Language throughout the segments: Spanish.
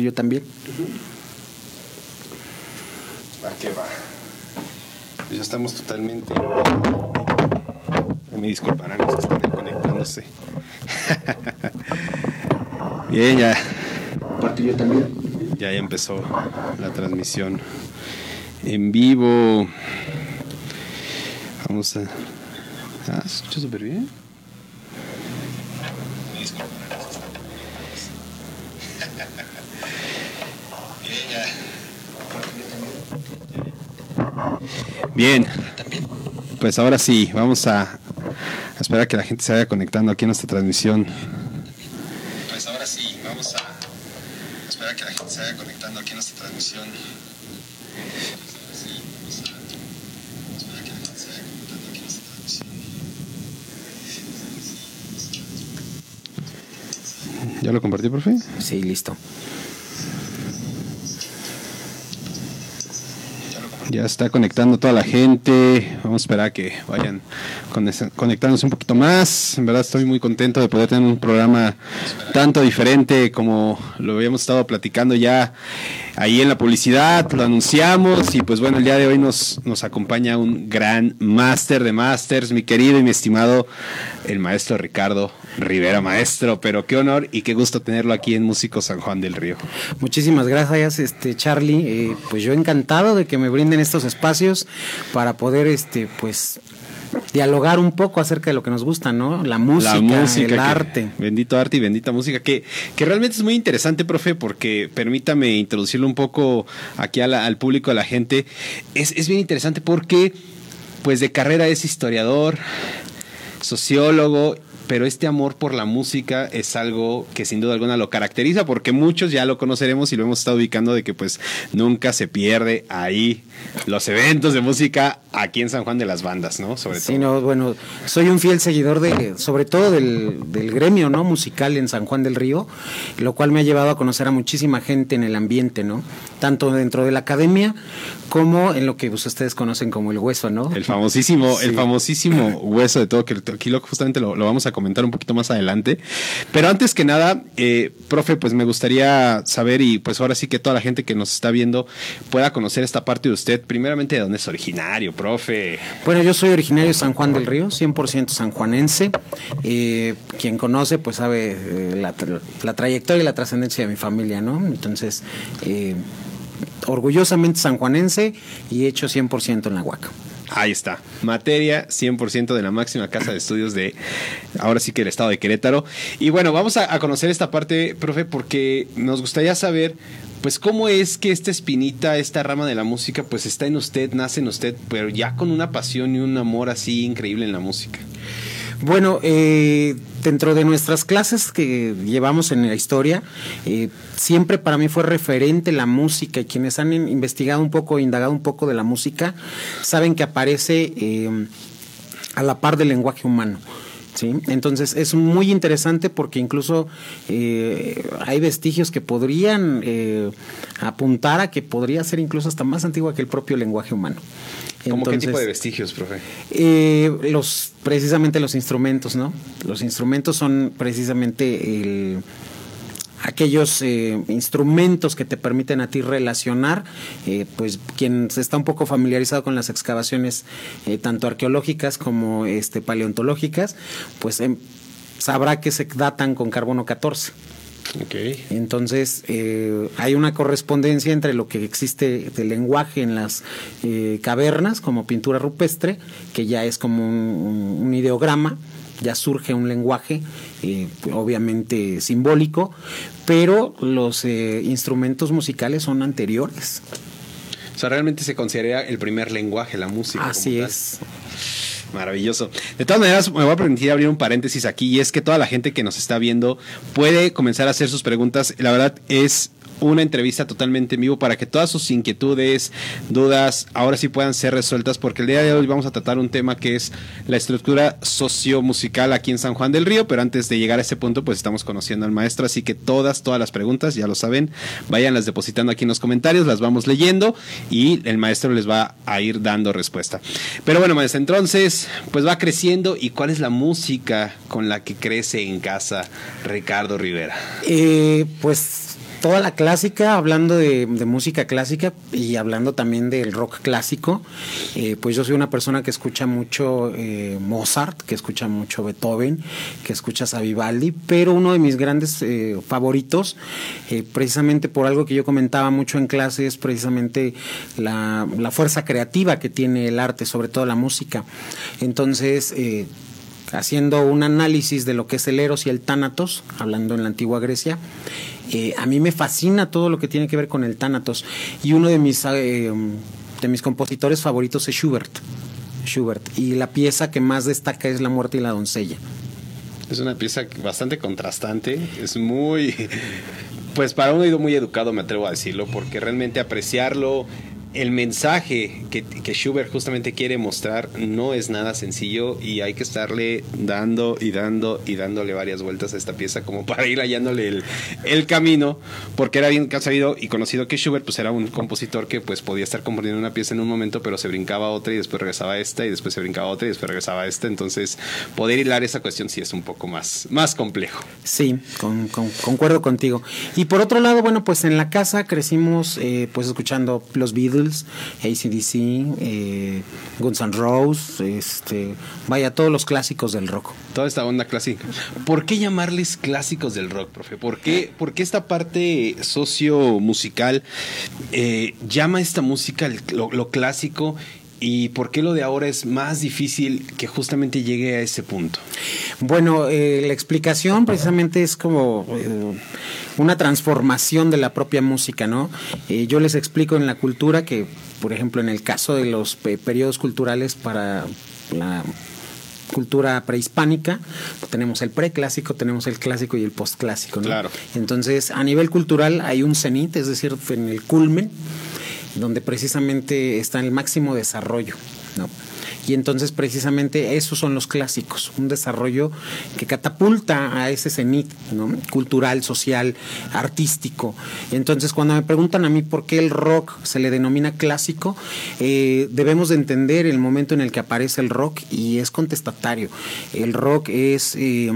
Yo también. ¿A qué va? Pues ya estamos totalmente. Me disculparán los que están conectándose. Bien, ya. yo también. Ya, ya empezó la transmisión en vivo. Vamos a. Ah, se escucha súper bien. Me disculparán los que están Bien, pues ahora sí, vamos a, esperar a que la gente se vaya conectando aquí en nuestra transmisión. Pues ahora sí, vamos a, a esperar a que la gente se vaya conectando aquí en nuestra transmisión. ¿Ya lo compartí, profe? Sí, listo. Ya está conectando toda la gente. Vamos a esperar a que vayan conectándose un poquito más. En verdad estoy muy contento de poder tener un programa tanto diferente como lo habíamos estado platicando ya ahí en la publicidad. Lo anunciamos y pues bueno, el día de hoy nos, nos acompaña un gran máster de másters, mi querido y mi estimado, el maestro Ricardo Rivera Maestro, pero qué honor y qué gusto tenerlo aquí en Músico San Juan del Río. Muchísimas gracias, este Charlie. Eh, pues yo encantado de que me brinden estos espacios para poder, este, pues dialogar un poco acerca de lo que nos gusta, ¿no? La música, el arte. bendito arte y bendita música, que, que realmente es muy interesante, profe, porque permítame introducirlo un poco aquí al público, a la gente. Es, es bien interesante porque, pues de carrera es historiador, sociólogo pero este amor por la música es algo que sin duda alguna lo caracteriza porque muchos ya lo conoceremos y lo hemos estado ubicando de que pues nunca se pierde ahí los eventos de música aquí en San Juan de las Bandas, ¿no? Sobre sí, no, bueno, soy un fiel seguidor de, sobre todo del, gremio, ¿no? Musical en San Juan del Río, lo cual me ha llevado a conocer a muchísima gente en el ambiente, ¿no? Tanto dentro de la academia como en lo que pues, ustedes conocen como el hueso, ¿no? El famosísimo, el famosísimo hueso de todo, que aquí justamente lo, vamos a comentar un poquito más adelante. Pero antes que nada, eh, profe, pues me gustaría saber y pues ahora sí que toda la gente que nos está viendo pueda conocer esta parte de usted, primeramente de dónde es originario, profe? Bueno, yo soy originario de San Juan del Río, 100% sanjuanense. Eh, quien conoce, pues sabe eh, la, trayectoria y la trascendencia de mi familia, ¿no? Entonces, eh, orgullosamente sanjuanense y hecho 100% en la Huaca. Ahí está. Materia 100% de la máxima casa de estudios de, ahora sí que el estado de Querétaro. Y bueno, vamos a, a, conocer esta parte, profe, porque nos gustaría saber pues cómo es que esta espinita, esta rama de la música, pues está en usted, nace en usted, pero ya con una pasión y un amor así increíble en la música. Bueno, eh, dentro de nuestras clases que llevamos en la historia, eh, siempre para mí fue referente la música y quienes han investigado un poco, indagado un poco de la música, saben que aparece eh, a la par del lenguaje humano. ¿sí? Entonces es muy interesante porque incluso eh, hay vestigios que podrían eh, apuntar a que podría ser incluso hasta más antigua que el propio lenguaje humano. ¿Cómo qué tipo de vestigios, profe? Eh, los, precisamente los instrumentos, ¿no? Los instrumentos son precisamente el aquellos eh, instrumentos que te permiten a ti relacionar, eh, pues quien se está un poco familiarizado con las excavaciones eh, tanto arqueológicas como este, paleontológicas, pues em, sabrá que se datan con carbono 14. Okay. Entonces, hay una correspondencia entre lo que existe de lenguaje en las cavernas, como pintura rupestre, que ya es como un ideograma, ya surge un lenguaje, eh, obviamente simbólico, pero los eh, instrumentos musicales son anteriores. O sea, realmente se considera el primer lenguaje, la música. Así es. Maravilloso. De todas maneras, me voy a permitir abrir un paréntesis aquí y es que toda la gente que nos está viendo puede comenzar a hacer sus preguntas. La verdad es una entrevista totalmente en vivo para que todas sus inquietudes, dudas, ahora sí puedan ser resueltas, porque el día de hoy vamos a tratar un tema que es la estructura sociomusical aquí en San Juan del Río, pero antes de llegar a ese punto, pues estamos conociendo al maestro, así que todas, todas las preguntas, ya lo saben, váyanlas depositando aquí en los comentarios, las vamos leyendo y el maestro les va a ir dando respuesta. Pero bueno, maestro, entonces, pues va creciendo y cuál es la música con la que crece en casa Ricardo Rivera. Eh, pues toda la clásica, hablando de, música clásica y hablando también del rock clásico, eh, pues yo soy una persona que escucha mucho eh, Mozart, que escucha mucho Beethoven, que escucha a Vivaldi, pero uno de mis grandes eh, favoritos, precisamente por algo que yo comentaba mucho en clase, es precisamente la, la, fuerza creativa que tiene el arte, sobre todo la música. Entonces, haciendo un análisis de lo que es el Eros y el Tánatos, hablando en la antigua Grecia, eh, a mí me fascina todo lo que tiene que ver con el Tánatos. Y uno de mis, eh, de mis compositores favoritos es Schubert. Schubert. Y la pieza que más destaca es La muerte y la doncella. Es una pieza bastante contrastante, es muy, pues para un oído muy educado me atrevo a decirlo, porque realmente apreciarlo el mensaje que, Schubert justamente quiere mostrar no es nada sencillo y hay que estarle dando y dando y dándole varias vueltas a esta pieza como para ir hallándole el, camino, porque era bien sabido y conocido que Schubert pues era un compositor que pues podía estar componiendo una pieza en un momento, pero se brincaba otra y después regresaba a esta y después se brincaba otra y después regresaba a esta, entonces poder hilar esa cuestión sí es un poco más, más complejo. Sí, concuerdo contigo. Y por otro lado, bueno, pues en la casa crecimos eh, pues escuchando los Beatles, ACDC, eh, Guns N' Roses, este, vaya, todos los clásicos del rock. Toda esta onda clásica. ¿Por qué llamarles clásicos del rock, profe? ¿Por qué, esta parte socio-musical eh, llama esta música lo, clásico ¿Y por qué lo de ahora es más difícil que justamente llegue a ese punto? Bueno, eh, la explicación precisamente es como eh, una transformación de la propia música, ¿no? Eh, yo les explico en la cultura que, por ejemplo, en el caso de los periodos culturales para la cultura prehispánica, tenemos el preclásico, tenemos el clásico y el postclásico, ¿no? Claro. Entonces, a nivel cultural hay un cenit, es decir, en el culmen, donde precisamente está el máximo desarrollo, ¿no? Y entonces precisamente esos son los clásicos, un desarrollo que catapulta a ese cenit ¿no? cultural, social, artístico. Entonces cuando me preguntan a mí por qué el rock se le denomina clásico, eh, debemos de entender el momento en el que aparece el rock y es contestatario. El rock es eh,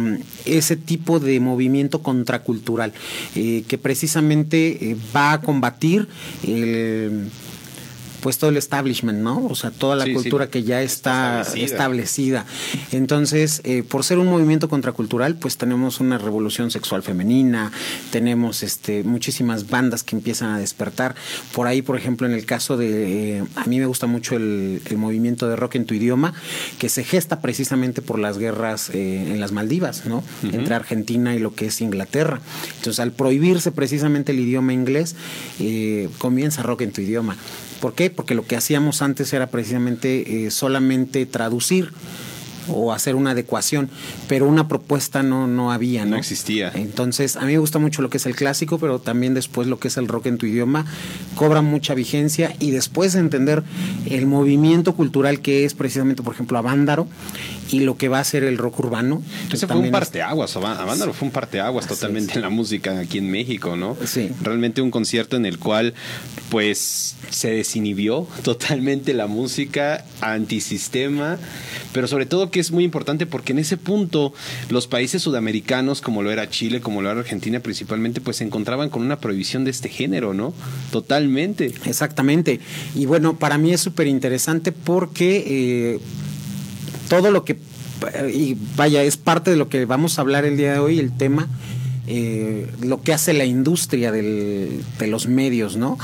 ese tipo de movimiento contracultural eh, que precisamente va a combatir el pues todo el establishment, ¿no? O sea, toda la cultura que ya está establecida. Entonces, eh, por ser un movimiento contracultural, pues tenemos una revolución sexual femenina, tenemos este, muchísimas bandas que empiezan a despertar. Por ahí, por ejemplo, en el caso de, eh, a mí me gusta mucho el, movimiento de rock en tu idioma, que se gesta precisamente por las guerras eh, en las Maldivas, ¿no? Entre Argentina y lo que es Inglaterra. Entonces, al prohibirse precisamente el idioma inglés, comienza rock en tu idioma. ¿Por qué? Porque lo que hacíamos antes era precisamente eh, solamente traducir o hacer una adecuación, pero una propuesta no, no había, ¿no? No existía. Entonces, a mí me gusta mucho lo que es el clásico, pero también después lo que es el rock en tu idioma cobra mucha vigencia y después de entender el movimiento cultural que es precisamente, por ejemplo, Avándaro y lo que va a ser el rock urbano. Ese fue un parteaguas, Avándaro fue un parteaguas totalmente en la música aquí en México, ¿no? Sí. Realmente un concierto en el cual, pues, se desinhibió totalmente la música antisistema, pero sobre todo que es muy importante porque en ese punto los países sudamericanos, como lo era Chile, como lo era Argentina principalmente, pues se encontraban con una prohibición de este género, ¿no? Totalmente. Exactamente. Y bueno, para mí es súper interesante porque eh, todo lo que, y vaya, es parte de lo que vamos a hablar el día de hoy, el tema, eh, lo que hace la industria de los medios, ¿no?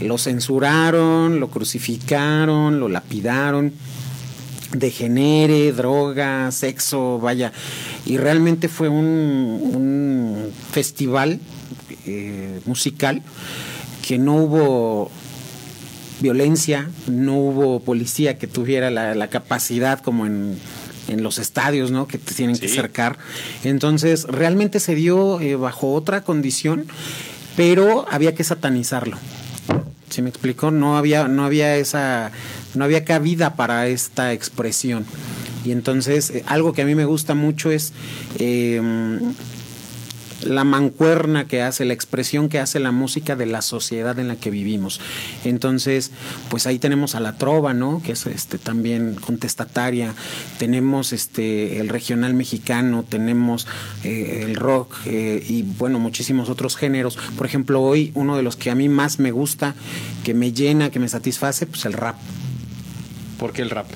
Lo censuraron, lo crucificaron, lo lapidaron, degenere, droga, sexo, vaya. Y realmente fue un, festival eh, musical que no hubo violencia, no hubo policía que tuviera la, capacidad como en, los estadios, ¿no? Que te tienen que acercar. Entonces, realmente se dio eh, bajo otra condición, pero había que satanizarlo. ¿Sí me explicó? No había, no había esa, no había cabida para esta expresión. Y entonces, eh, algo que a mí me gusta mucho es em, la mancuerna que hace, la expresión que hace la música de la sociedad en la que vivimos. Entonces, pues ahí tenemos a la trova, ¿no? Que es este también contestataria. Tenemos este el regional mexicano, tenemos eh, el rock eh, y bueno, muchísimos otros géneros. Por ejemplo, hoy uno de los que a mí más me gusta, que me llena, que me satisface, pues el rap. ¿Por qué el rap?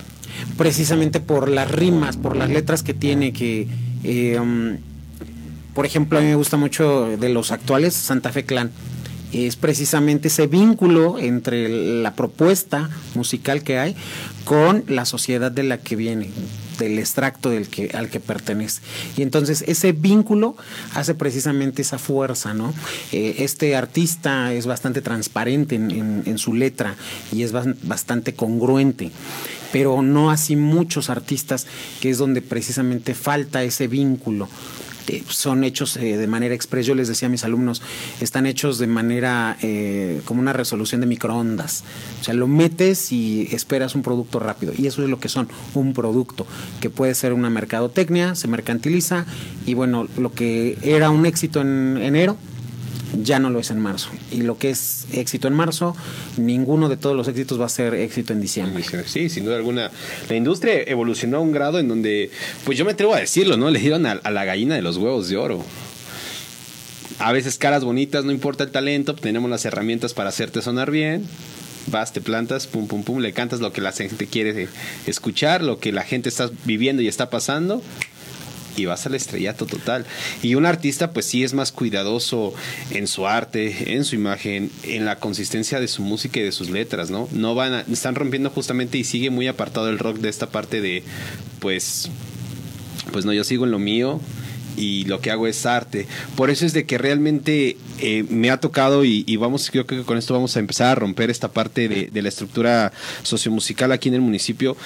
Precisamente por las rimas, por las letras que tiene, que eh, um, por ejemplo, a mí me gusta mucho de los actuales Santa Fe Clan. Es precisamente ese vínculo entre la propuesta musical que hay con la sociedad de la que viene, del extracto del que, al que pertenece. Y entonces ese vínculo hace precisamente esa fuerza, ¿no? Eh, este artista es bastante transparente en, su letra y es bastante congruente pero no así muchos artistas, que es donde precisamente falta ese vínculo. Eh, son hechos eh, de manera express, yo les decía a mis alumnos, están hechos de manera eh, como una resolución de microondas. O sea, lo metes y esperas un producto rápido. Y eso es lo que son, un producto, que puede ser una mercadotecnia, se mercantiliza y bueno, lo que era un éxito en enero, ya no lo es en marzo. Y lo que es éxito en marzo, ninguno de todos los éxitos va a ser éxito en diciembre. Sí, sin duda alguna. La industria evolucionó a un grado en donde, pues yo me atrevo a decirlo, ¿no? Le dieron a, la gallina de los huevos de oro. A veces caras bonitas, no importa el talento, tenemos las herramientas para hacerte sonar bien. Vas, te plantas, pum, pum, pum, le cantas lo que la gente quiere escuchar, lo que la gente está viviendo y está pasando y vas al estrellato total. Y un artista pues sí es más cuidadoso en su arte, en su imagen, en la consistencia de su música y de sus letras, ¿no? No van a, están rompiendo justamente y sigue muy apartado el rock de esta parte de pues pues no, yo sigo en lo mío, y lo que hago es arte. Por eso es de que realmente eh, me ha tocado y, vamos, creo que con esto vamos a empezar a romper esta parte de, la estructura sociomusical aquí en el municipio,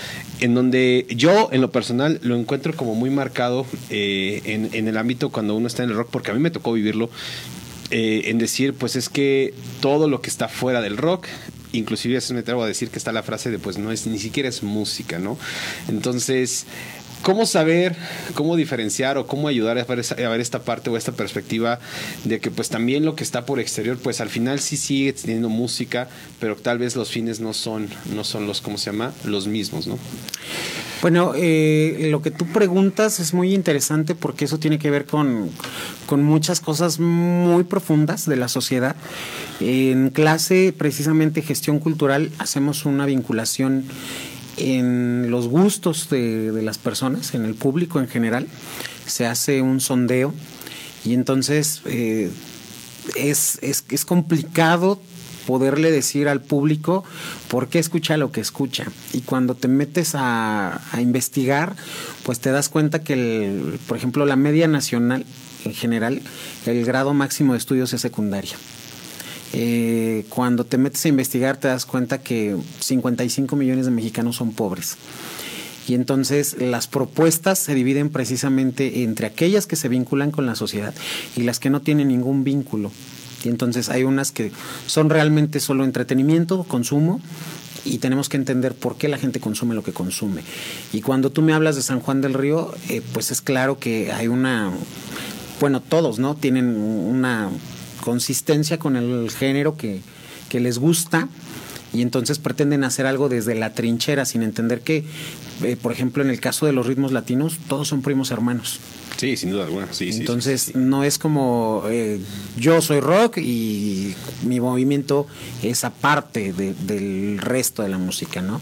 en donde yo en lo personal lo encuentro como muy marcado eh, en, el ámbito cuando uno está en el rock, porque a mí me tocó vivirlo. Eh, en decir, pues es que todo lo que está fuera del rock inclusive me atrevo a decir que está la frase de pues no es ni siquiera es música, ¿no? Entonces, ¿Cómo saber, cómo diferenciar o cómo ayudar a ver, esta parte o esta perspectiva de que pues también lo que está por exterior pues al final sí sigue teniendo música, pero tal vez los fines no son, no son los, ¿cómo se llama? Los mismos, ¿no? Bueno, eh, lo que tú preguntas es muy interesante porque eso tiene que ver con, con muchas cosas muy profundas de la sociedad. En clase, precisamente gestión cultural, hacemos una vinculación en los gustos de, las personas, en el público en general, se hace un sondeo y entonces eh, es, es, complicado poderle decir al público por qué escucha lo que escucha. Y cuando te metes a, a investigar, pues te das cuenta que, el, por ejemplo, la media nacional en general, el grado máximo de estudios es secundaria. Eh, cuando te metes a investigar te das cuenta que 55 millones de mexicanos son pobres. Y entonces las propuestas se dividen precisamente entre aquellas que se vinculan con la sociedad y las que no tienen ningún vínculo. Y entonces hay unas que son realmente solo entretenimiento, consumo, y tenemos que entender por qué la gente consume lo que consume. Y cuando tú me hablas de San Juan del Río, eh, pues es claro que hay una, bueno, todos, ¿no? Tienen una consistencia con el género que, les gusta y entonces pretenden hacer algo desde la trinchera sin entender que, eh, por ejemplo, en el caso de los ritmos latinos, todos son primos hermanos. Sí, sin duda alguna. Sí, entonces no es como eh, yo soy rock y mi movimiento es aparte del resto de la música, ¿no?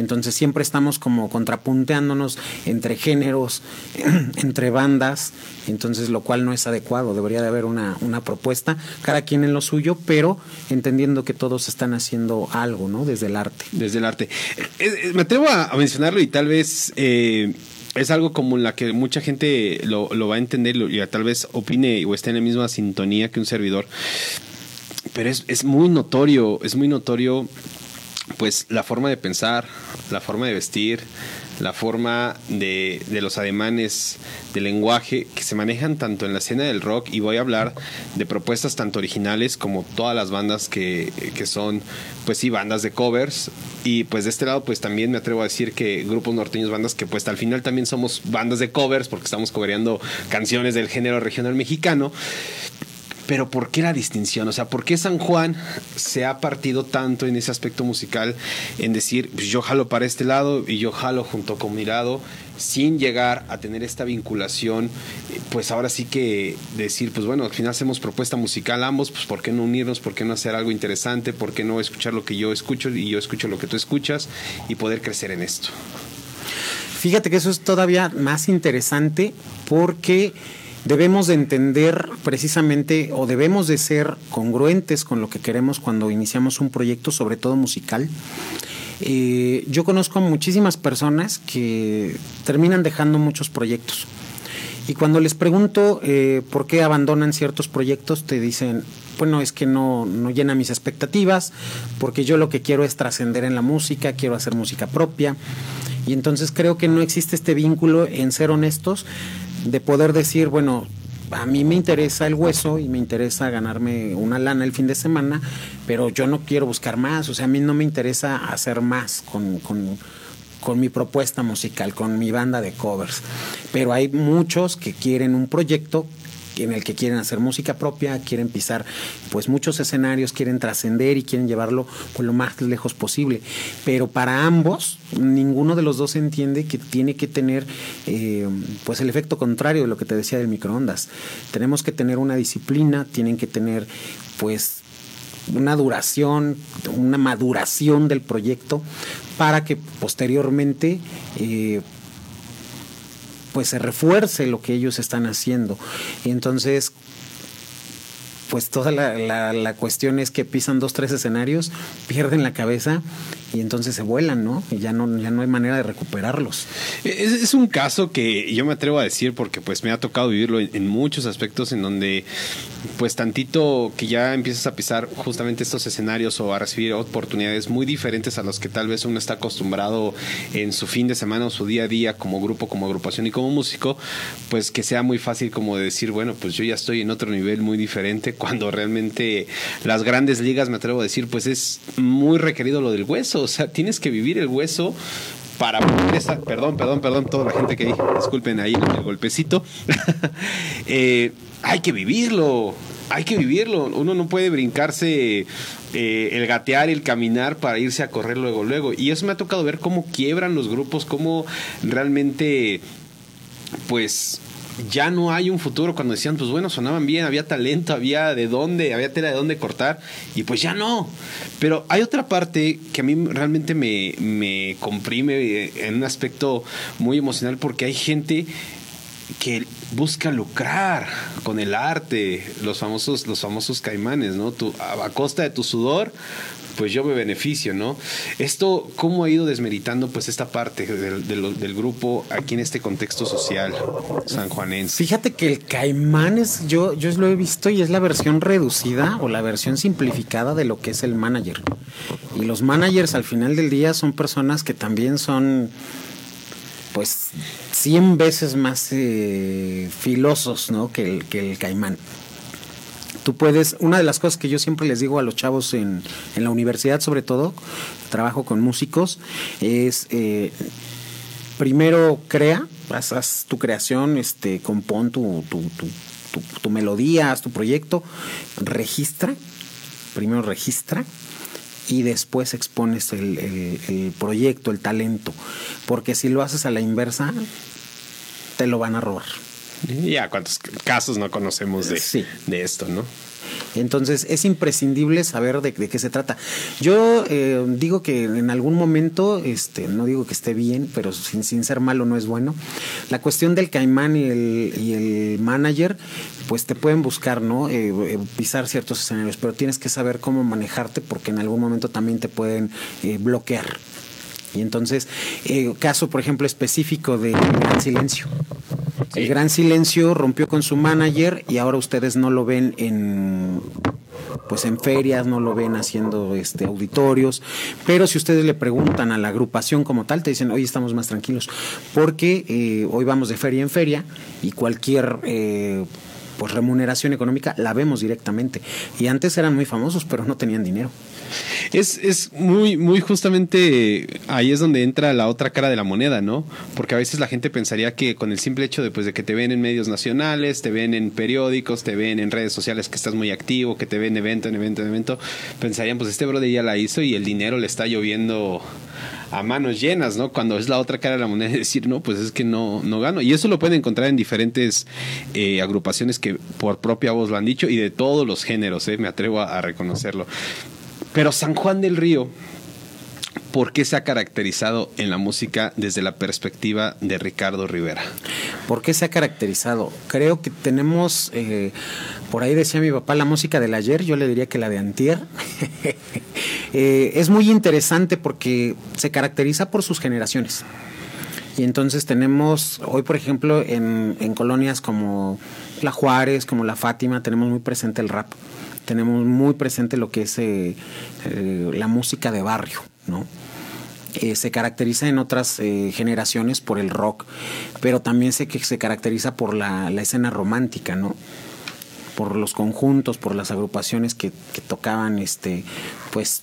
Entonces siempre estamos como contrapunteándonos entre géneros, entre bandas, entonces lo cual no es adecuado, debería de haber una, una propuesta, cada quien en lo suyo, pero entendiendo que todos están haciendo algo, ¿no? Desde el arte. Desde el arte. Eh, eh, me atrevo a, mencionarlo y tal vez... Eh, es algo como la que mucha gente lo, lo va a entender y tal vez opine o esté en la misma sintonía que un servidor. Pero es, es muy notorio, es muy notorio pues la forma de pensar, la forma de vestir, la forma de, de los ademanes de lenguaje que se manejan tanto en la escena del rock y voy a hablar de propuestas tanto originales como todas las bandas que, que son, pues sí, bandas de covers. Y pues de este lado, pues también me atrevo a decir que grupos norteños, bandas que pues al final también somos bandas de covers porque estamos cobereando canciones del género regional mexicano. Pero ¿por qué la distinción? O sea, ¿por qué San Juan se ha partido tanto en ese aspecto musical en decir, pues yo jalo para este lado y yo jalo junto con mi lado, sin llegar a tener esta vinculación, pues ahora sí que decir, pues bueno, al final hacemos propuesta musical ambos, pues ¿por qué no unirnos? ¿Por qué no hacer algo interesante? ¿Por qué no escuchar lo que yo escucho y yo escucho lo que tú escuchas y poder crecer en esto? Fíjate que eso es todavía más interesante porque debemos de entender precisamente o debemos de ser congruentes con lo que queremos cuando iniciamos un proyecto, sobre todo musical. Eh, yo conozco muchísimas personas que terminan dejando muchos proyectos. Y cuando les pregunto eh, por qué abandonan ciertos proyectos, te dicen, bueno, es que no, no llena mis expectativas, porque yo lo que quiero es trascender en la música, quiero hacer música propia. Y entonces creo que no existe este vínculo en ser honestos de poder decir, bueno, a mí me interesa el hueso y me interesa ganarme una lana el fin de semana, pero yo no quiero buscar más, o sea, a mí no me interesa hacer más con, con, con mi propuesta musical, con mi banda de covers. Pero hay muchos que quieren un proyecto en el que quieren hacer música propia, quieren pisar pues muchos escenarios, quieren trascender y quieren llevarlo pues, lo más lejos posible. Pero para ambos, ninguno de los dos entiende que tiene que tener eh, pues el efecto contrario de lo que te decía del microondas. Tenemos que tener una disciplina, tienen que tener pues una duración, una maduración del proyecto para que posteriormente eh, pues se refuerce lo que ellos están haciendo. Y entonces, pues toda la, la, cuestión es que pisan dos, tres escenarios, pierden la cabeza y entonces se vuelan, ¿no? Y ya no, ya no hay manera de recuperarlos. Es, es un caso que yo me atrevo a decir porque pues me ha tocado vivirlo en, en, muchos aspectos en donde pues tantito que ya empiezas a pisar justamente estos escenarios o a recibir oportunidades muy diferentes a los que tal vez uno está acostumbrado en su fin de semana o su día a día como grupo, como agrupación y como músico, pues que sea muy fácil como de decir, bueno, pues yo ya estoy en otro nivel muy diferente cuando realmente las grandes ligas, me atrevo a decir, pues es muy requerido lo del hueso, o sea, tienes que vivir el hueso para esta, perdón, perdón, perdón, toda la gente que disculpen ahí el golpecito, eh, hay que vivirlo, hay que vivirlo, uno no puede brincarse eh, el gatear, el caminar para irse a correr luego, luego, y eso me ha tocado ver cómo quiebran los grupos, cómo realmente, pues, ya no hay un futuro cuando decían, pues bueno, sonaban bien, había talento, había de dónde, había tela de dónde cortar, y pues ya no. Pero hay otra parte que a mí realmente me, me comprime en un aspecto muy emocional porque hay gente que busca lucrar con el arte, los famosos, los famosos caimanes, ¿no? Tu, a, a costa de tu sudor, pues yo me beneficio, ¿no? Esto, ¿cómo ha ido desmeritando pues esta parte del, grupo aquí en este contexto social sanjuanense? Fíjate que el caimán es, yo, yo lo he visto y es la versión reducida o la versión simplificada de lo que es el manager. Y los managers al final del día son personas que también son pues 100 veces más eh, filosos ¿no? que, el, que el caimán tú puedes, una de las cosas que yo siempre les digo a los chavos en, en la universidad, sobre todo, trabajo con músicos, es eh, primero crea, haz, tu creación, este, compón tu, tu, tu, tu, tu melodía, haz tu proyecto, registra, primero registra, y después expones el, el, proyecto, el talento. Porque si lo haces a la inversa, te lo van a robar. Ya, ¿cuántos casos no conocemos de, sí. de esto, no? Entonces es imprescindible saber de, de qué se trata. Yo eh, digo que en algún momento, este, no digo que esté bien, pero sin, sin, ser malo no es bueno. La cuestión del caimán y el, y el manager, pues te pueden buscar, ¿no? Eh, eh, pisar ciertos escenarios, pero tienes que saber cómo manejarte porque en algún momento también te pueden eh, bloquear. Y entonces, eh, caso por ejemplo específico de Gran Silencio. El Gran Silencio rompió con su manager y ahora ustedes no lo ven en pues en ferias, no lo ven haciendo este auditorios, pero si ustedes le preguntan a la agrupación como tal, te dicen, hoy estamos más tranquilos, porque eh, hoy vamos de feria en feria y cualquier eh, pues remuneración económica la vemos directamente. Y antes eran muy famosos, pero no tenían dinero. Es, es muy, muy justamente ahí es donde entra la otra cara de la moneda, ¿no? Porque a veces la gente pensaría que con el simple hecho de, pues, de que te ven en medios nacionales, te ven en periódicos, te ven en redes sociales que estás muy activo, que te ven evento en evento en evento, pensarían, pues este brother ya la hizo y el dinero le está lloviendo a manos llenas, ¿no? Cuando es la otra cara de la moneda, decir, no, pues es que no, no gano. Y eso lo pueden encontrar en diferentes eh, agrupaciones que por propia voz lo han dicho y de todos los géneros, ¿eh? me atrevo a reconocerlo. Pero San Juan del Río, ¿por qué se ha caracterizado en la música desde la perspectiva de Ricardo Rivera? ¿Por qué se ha caracterizado? Creo que tenemos, eh, por ahí decía mi papá, la música del ayer, yo le diría que la de antier. Eh, es muy interesante porque se caracteriza por sus generaciones. Y entonces tenemos, hoy por ejemplo, en, colonias como La Juárez, como La Fátima, tenemos muy presente el rap tenemos muy presente lo que es eh, la música de barrio, ¿no? Eh, se caracteriza en otras generaciones por el rock, pero también sé que se caracteriza por la, escena romántica, ¿no? Por los conjuntos, por las agrupaciones que, tocaban, este, pues,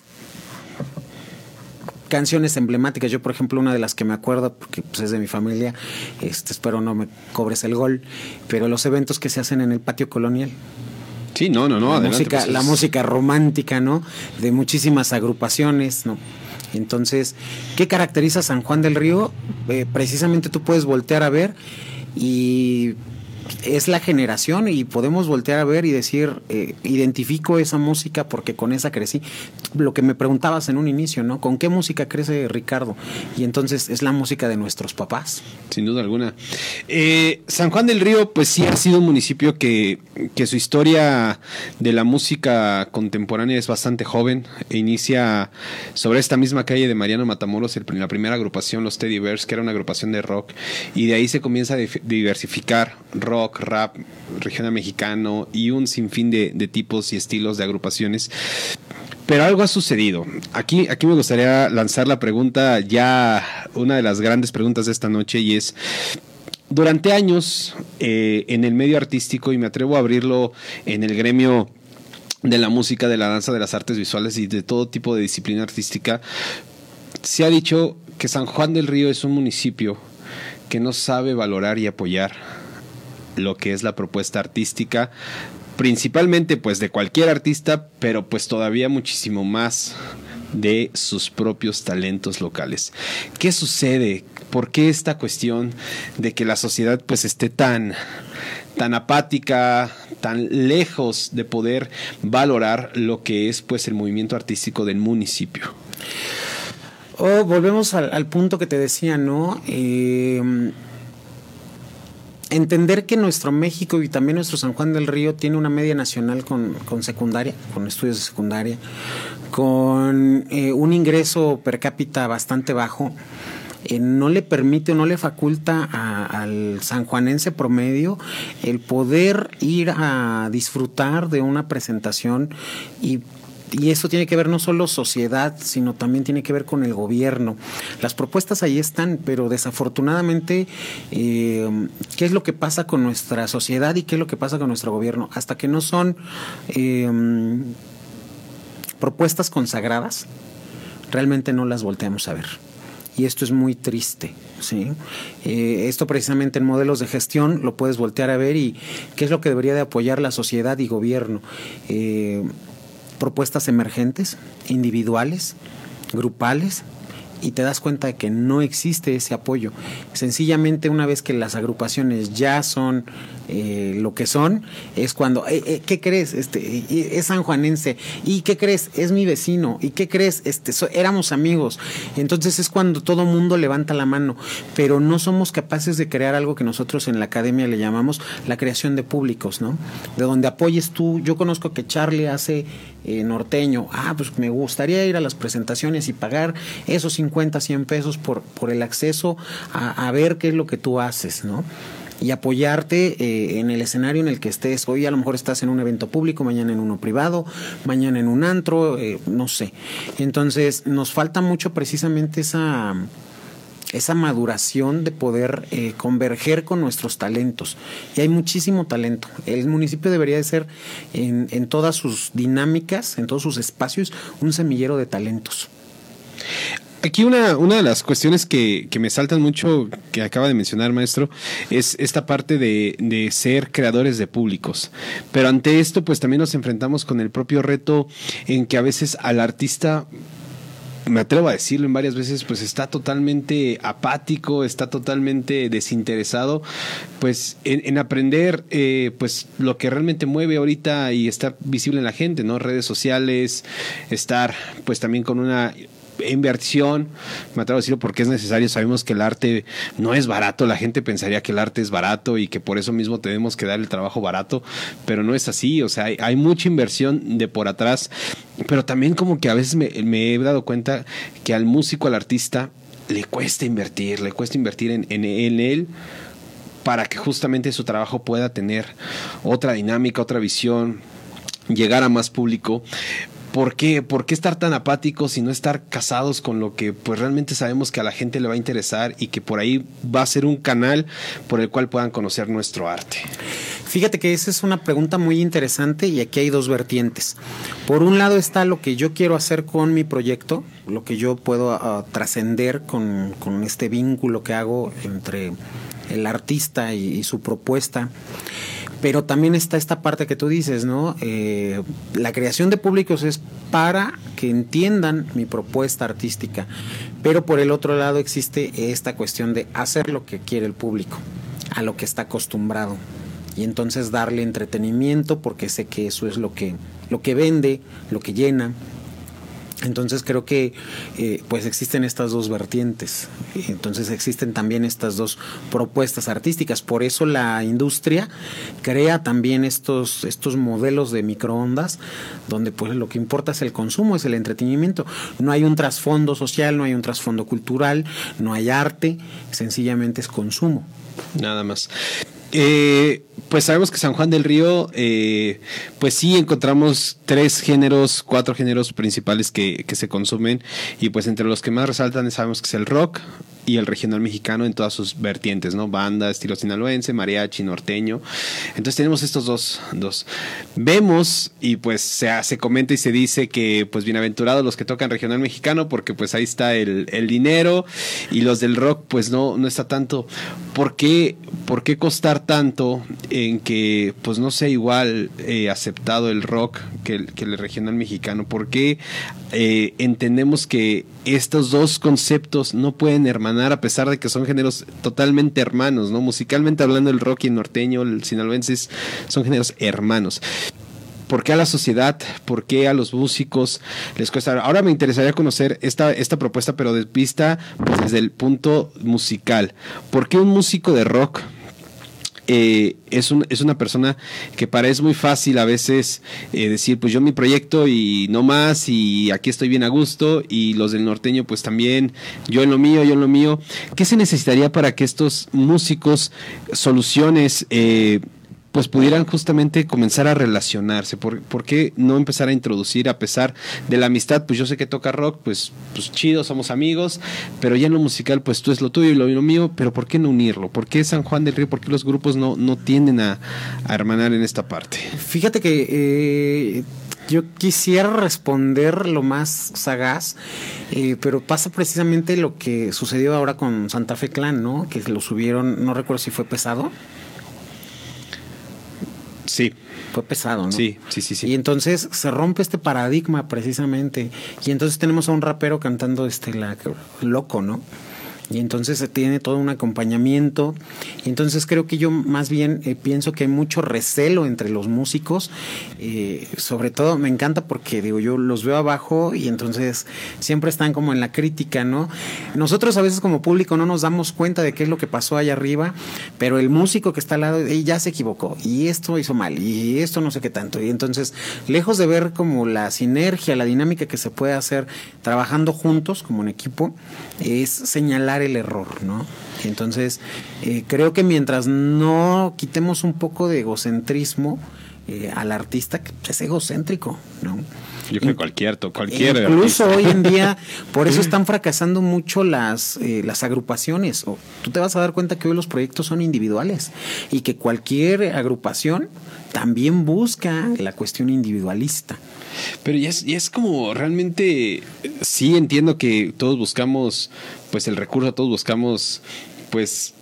canciones emblemáticas. Yo, por ejemplo, una de las que me acuerdo, porque pues, es de mi familia, este, espero no me cobres el gol, pero los eventos que se hacen en el patio colonial. Sí, no, no, no. La, música, pues, la música romántica, ¿no? De muchísimas agrupaciones, ¿no? Entonces, ¿qué caracteriza San Juan del Río? Eh, precisamente tú puedes voltear a ver y es la generación y podemos voltear a ver y decir, eh, identifico esa música porque con esa crecí. Lo que me preguntabas en un inicio, ¿no? ¿Con qué música crece Ricardo? Y entonces es la música de nuestros papás. Sin duda alguna. Eh, San Juan del Río, pues sí ha sido un municipio que, que su historia de la música contemporánea es bastante joven. E inicia sobre esta misma calle de Mariano Matamoros, la primera agrupación, los Teddy Bears, que era una agrupación de rock. Y de ahí se comienza a diversificar rock, rap, regional mexicano y un sinfín de, de tipos y estilos de agrupaciones. Pero algo ha sucedido. Aquí, aquí me gustaría lanzar la pregunta, ya una de las grandes preguntas de esta noche, y es, durante años eh, en el medio artístico, y me atrevo a abrirlo en el gremio de la música, de la danza, de las artes visuales y de todo tipo de disciplina artística, se ha dicho que San Juan del Río es un municipio que no sabe valorar y apoyar lo que es la propuesta artística, principalmente pues de cualquier artista, pero pues todavía muchísimo más de sus propios talentos locales. ¿Qué sucede? ¿Por qué esta cuestión de que la sociedad pues esté tan tan apática, tan lejos de poder valorar lo que es pues el movimiento artístico del municipio? Oh, volvemos al, punto que te decía, ¿no? Eh, entender que nuestro México y también nuestro San Juan del Río tiene una media nacional con, secundaria, con estudios de secundaria, con eh, un ingreso per cápita bastante bajo. Eh, no le permite o no le faculta al sanjuanense promedio el poder ir a disfrutar de una presentación y y eso tiene que ver no solo sociedad, sino también tiene que ver con el gobierno. Las propuestas ahí están, pero desafortunadamente, eh, ¿qué es lo que pasa con nuestra sociedad y qué es lo que pasa con nuestro gobierno? Hasta que no son eh, propuestas consagradas, realmente no las volteamos a ver y esto es muy triste. ¿sí? Eh, esto precisamente en modelos de gestión lo puedes voltear a ver y qué es lo que debería de apoyar la sociedad y gobierno propuestas emergentes, individuales, grupales, y te das cuenta de que no existe ese apoyo. Sencillamente una vez que las agrupaciones ya son eh, lo que son, es cuando, eh, eh, ¿qué crees? Este, es sanjuanense, ¿y qué crees? Es mi vecino, ¿y qué crees? Este, éramos amigos. Entonces es cuando todo mundo levanta la mano, pero no somos capaces de crear algo que nosotros en la academia le llamamos la creación de públicos, ¿no? De donde apoyes tú. Yo conozco que Charlie hace norteño, ah, pues me gustaría ir a las presentaciones y pagar esos 50, 100 pesos por, por el acceso a, a ver qué es lo que tú haces, ¿no? y apoyarte eh, en el escenario en el que estés. Hoy a lo mejor estás en un evento público, mañana en uno privado, mañana en un antro, eh, no sé. Entonces nos falta mucho precisamente esa esa maduración de poder eh, converger con nuestros talentos. Y hay muchísimo talento. El municipio debería de ser en, en todas sus dinámicas, en todos sus espacios, un semillero de talentos. Aquí una, una de las cuestiones que, que, me saltan mucho, que acaba de mencionar, maestro, es esta parte de, de, ser creadores de públicos. Pero ante esto, pues también nos enfrentamos con el propio reto en que a veces al artista me atrevo a decirlo en varias veces, pues está totalmente apático, está totalmente desinteresado, pues en, en aprender, eh, pues lo que realmente mueve ahorita y estar visible en la gente, ¿no? Redes sociales, estar, pues también con una inversión, me atrevo a decirlo porque es necesario, sabemos que el arte no es barato, la gente pensaría que el arte es barato y que por eso mismo tenemos que dar el trabajo barato, pero no es así, o sea, hay, mucha inversión de por atrás, pero también como que a veces me, he dado cuenta que al músico, al artista, le cuesta invertir, le cuesta invertir en, en él para que justamente su trabajo pueda tener otra dinámica, otra visión, llegar a más público. ¿Por qué? ¿Por qué estar tan apáticos y no estar casados con lo que pues realmente sabemos que a la gente le va a interesar y que por ahí va a ser un canal por el cual puedan conocer nuestro arte? Fíjate que esa es una pregunta muy interesante y aquí hay dos vertientes. Por un lado está lo que yo quiero hacer con mi proyecto, lo que yo puedo uh, trascender con, con este vínculo que hago entre el artista y su propuesta pero también está esta parte que tú dices, ¿no? Eh, la creación de públicos es para que entiendan mi propuesta artística, pero por el otro lado existe esta cuestión de hacer lo que quiere el público, a lo que está acostumbrado, y entonces darle entretenimiento porque sé que eso es lo que, lo que vende, lo que llena, entonces creo que eh, pues existen estas dos vertientes, entonces existen también estas dos propuestas artísticas, por eso la industria crea también estos, estos modelos de microondas donde pues lo que importa es el consumo, es el entretenimiento, no hay un trasfondo social, no hay un trasfondo cultural, no hay arte, sencillamente es consumo. Nada más. Eh, pues sabemos que San Juan del Río, eh, pues sí encontramos tres géneros, cuatro géneros principales que, que, se consumen y pues entre los que más resaltan sabemos que es el rock y el regional mexicano en todas sus vertientes, ¿no? Banda, estilo sinaloense, mariachi, norteño. Entonces tenemos estos dos, dos. Vemos y pues se, se comenta y se dice que pues bienaventurados los que tocan regional mexicano porque pues ahí está el, el dinero y los del rock pues no, no está tanto. ¿Por qué, ¿Por qué costar tanto en que pues no sea igual eh, aceptado el rock que el, que el regional mexicano? ¿Por qué eh, entendemos que estos dos conceptos no pueden hermanar a pesar de que son géneros totalmente hermanos, ¿no? Musicalmente hablando el rock y el norteño, el sinaloense son géneros hermanos. ¿Por qué a la sociedad? ¿Por qué a los músicos les cuesta? Ahora me interesaría conocer esta, esta propuesta, pero de vista pues, desde el punto musical. ¿Por qué un músico de rock eh, es, un, es, una persona que para es muy fácil a veces eh, decir, pues yo mi proyecto y no más, y aquí estoy bien a gusto, y los del norteño, pues también, yo en lo mío, yo en lo mío. ¿Qué se necesitaría para que estos músicos soluciones eh, pues pudieran justamente comenzar a relacionarse. ¿Por, ¿Por, qué no empezar a introducir a pesar de la amistad? Pues yo sé que toca rock, pues, pues chido, somos amigos, pero ya en lo musical, pues tú es lo tuyo y lo, mío, pero ¿por qué no unirlo? ¿Por qué San Juan del Río? ¿Por qué los grupos no, no tienden a, a hermanar en esta parte? Fíjate que... Eh yo quisiera responder lo más sagaz, eh, pero pasa precisamente lo que sucedió ahora con Santa Fe Clan, ¿no? Que lo subieron, no recuerdo si fue pesado. Sí. Fue pesado, ¿no? Sí, sí, sí, sí. Y entonces se rompe este paradigma precisamente. Y entonces tenemos a un rapero cantando este la, loco, ¿no? Y entonces se tiene todo un acompañamiento. Y entonces creo que yo más bien eh, pienso que hay mucho recelo entre los músicos. Eh, sobre todo me encanta porque digo, yo los veo abajo y entonces siempre están como en la crítica, ¿no? Nosotros a veces como público no nos damos cuenta de qué es lo que pasó allá arriba, pero el músico que está al lado, eh, ya se equivocó y esto hizo mal y esto no sé qué tanto. Y entonces, lejos de ver como la sinergia, la dinámica que se puede hacer trabajando juntos como en equipo, es señalar el error, ¿no? Entonces, eh, creo que mientras no quitemos un poco de egocentrismo eh, al artista, que es egocéntrico, ¿no? Yo creo que cualquier, cualquier. Incluso hoy en día, por eso están fracasando mucho las, eh, las agrupaciones. O, tú te vas a dar cuenta que hoy los proyectos son individuales y que cualquier agrupación también busca la cuestión individualista. Pero ya es, ya es como realmente, sí entiendo que todos buscamos, pues el recurso, todos buscamos, pues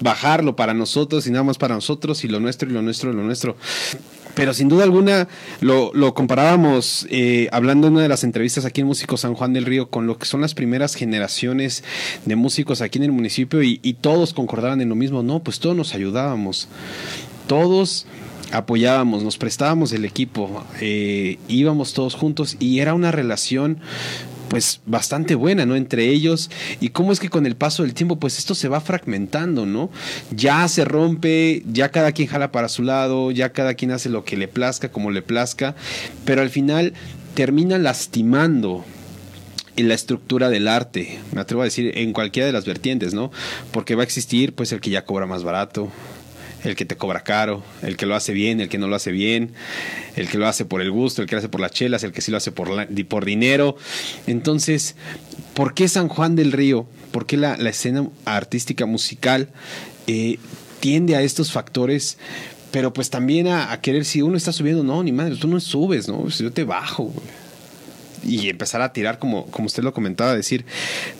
bajarlo para nosotros y nada más para nosotros y lo nuestro y lo nuestro y lo nuestro. Pero sin duda alguna lo, lo comparábamos eh, hablando en una de las entrevistas aquí en Músicos San Juan del Río con lo que son las primeras generaciones de músicos aquí en el municipio y, y todos concordaban en lo mismo. No, pues todos nos ayudábamos. Todos apoyábamos, nos prestábamos el equipo, eh, íbamos todos juntos y era una relación pues bastante buena, ¿no? Entre ellos. Y cómo es que con el paso del tiempo, pues esto se va fragmentando, ¿no? Ya se rompe, ya cada quien jala para su lado, ya cada quien hace lo que le plazca, como le plazca, pero al final termina lastimando en la estructura del arte, me atrevo a decir, en cualquiera de las vertientes, ¿no? Porque va a existir, pues, el que ya cobra más barato, el que te cobra caro, el que lo hace bien, el que no lo hace bien, el que lo hace por el gusto, el que lo hace por las chelas, el que sí lo hace por, la, por dinero. Entonces, ¿por qué San Juan del Río? ¿Por qué la, la escena artística musical eh, tiende a estos factores? Pero pues también a, querer, si uno está subiendo, no, ni madre, tú no subes, ¿no? Yo te bajo, y empezar a tirar como, como usted lo comentaba, decir,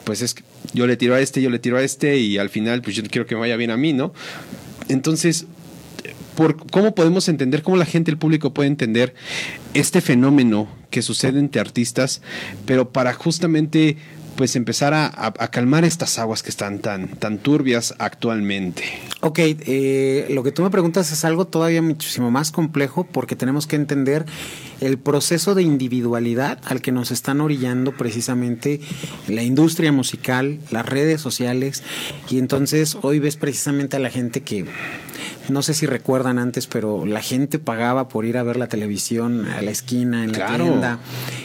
pues es que yo le tiro a este, yo le tiro a este y al final pues yo quiero que me vaya bien a mí, ¿no? Entonces, por, ¿cómo podemos entender, cómo la gente, el público puede entender este fenómeno que sucede entre artistas, pero para justamente pues empezar a, calmar estas aguas que están tan, tan turbias actualmente. Ok, eh, lo que tú me preguntas es algo todavía muchísimo más complejo porque tenemos que entender el proceso de individualidad al que nos están orillando precisamente la industria musical, las redes sociales y entonces hoy ves precisamente a la gente que no sé si recuerdan antes, pero la gente pagaba por ir a ver la televisión a la esquina, en la claro. tienda.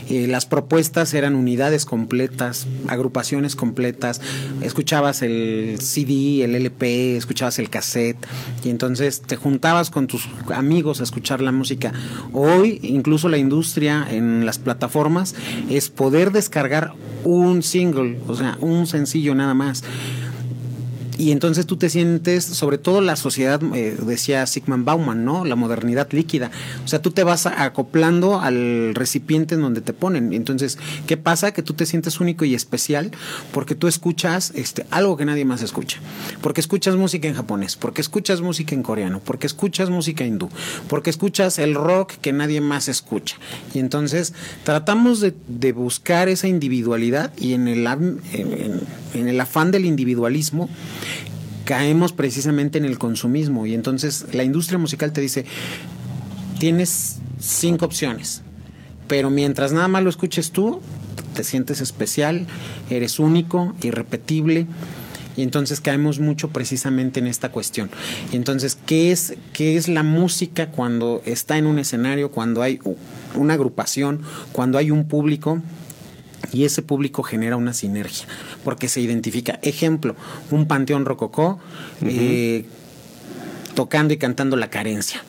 Eh, las propuestas eran unidades completas, agrupaciones completas. Escuchabas el CD, el LP, escuchabas el cassette y entonces te juntabas con tus amigos a escuchar la música. Hoy, incluso la industria en las plataformas es poder descargar un single, o sea, un sencillo nada más y entonces tú te sientes, sobre todo la sociedad, eh, decía Sigmund Bauman, ¿no? La modernidad líquida. O sea, tú te vas acoplando al recipiente en donde te ponen. Entonces, ¿qué pasa? Que tú te sientes único y especial porque tú escuchas este, algo que nadie más escucha. Porque escuchas música en japonés, porque escuchas música en coreano, porque escuchas música hindú, porque escuchas el rock que nadie más escucha. Y entonces tratamos de, buscar esa individualidad y en el, en, en el afán del individualismo, caemos precisamente en el consumismo y entonces la industria musical te dice, tienes cinco opciones, pero mientras nada más lo escuches tú, te sientes especial, eres único, irrepetible. Y entonces caemos mucho precisamente en esta cuestión. Y entonces, ¿qué es, ¿qué es la música cuando está en un escenario, cuando hay una agrupación, cuando hay un público? Y ese público genera una sinergia porque se identifica. Ejemplo, un panteón rococó uh -huh. eh, tocando y cantando la carencia.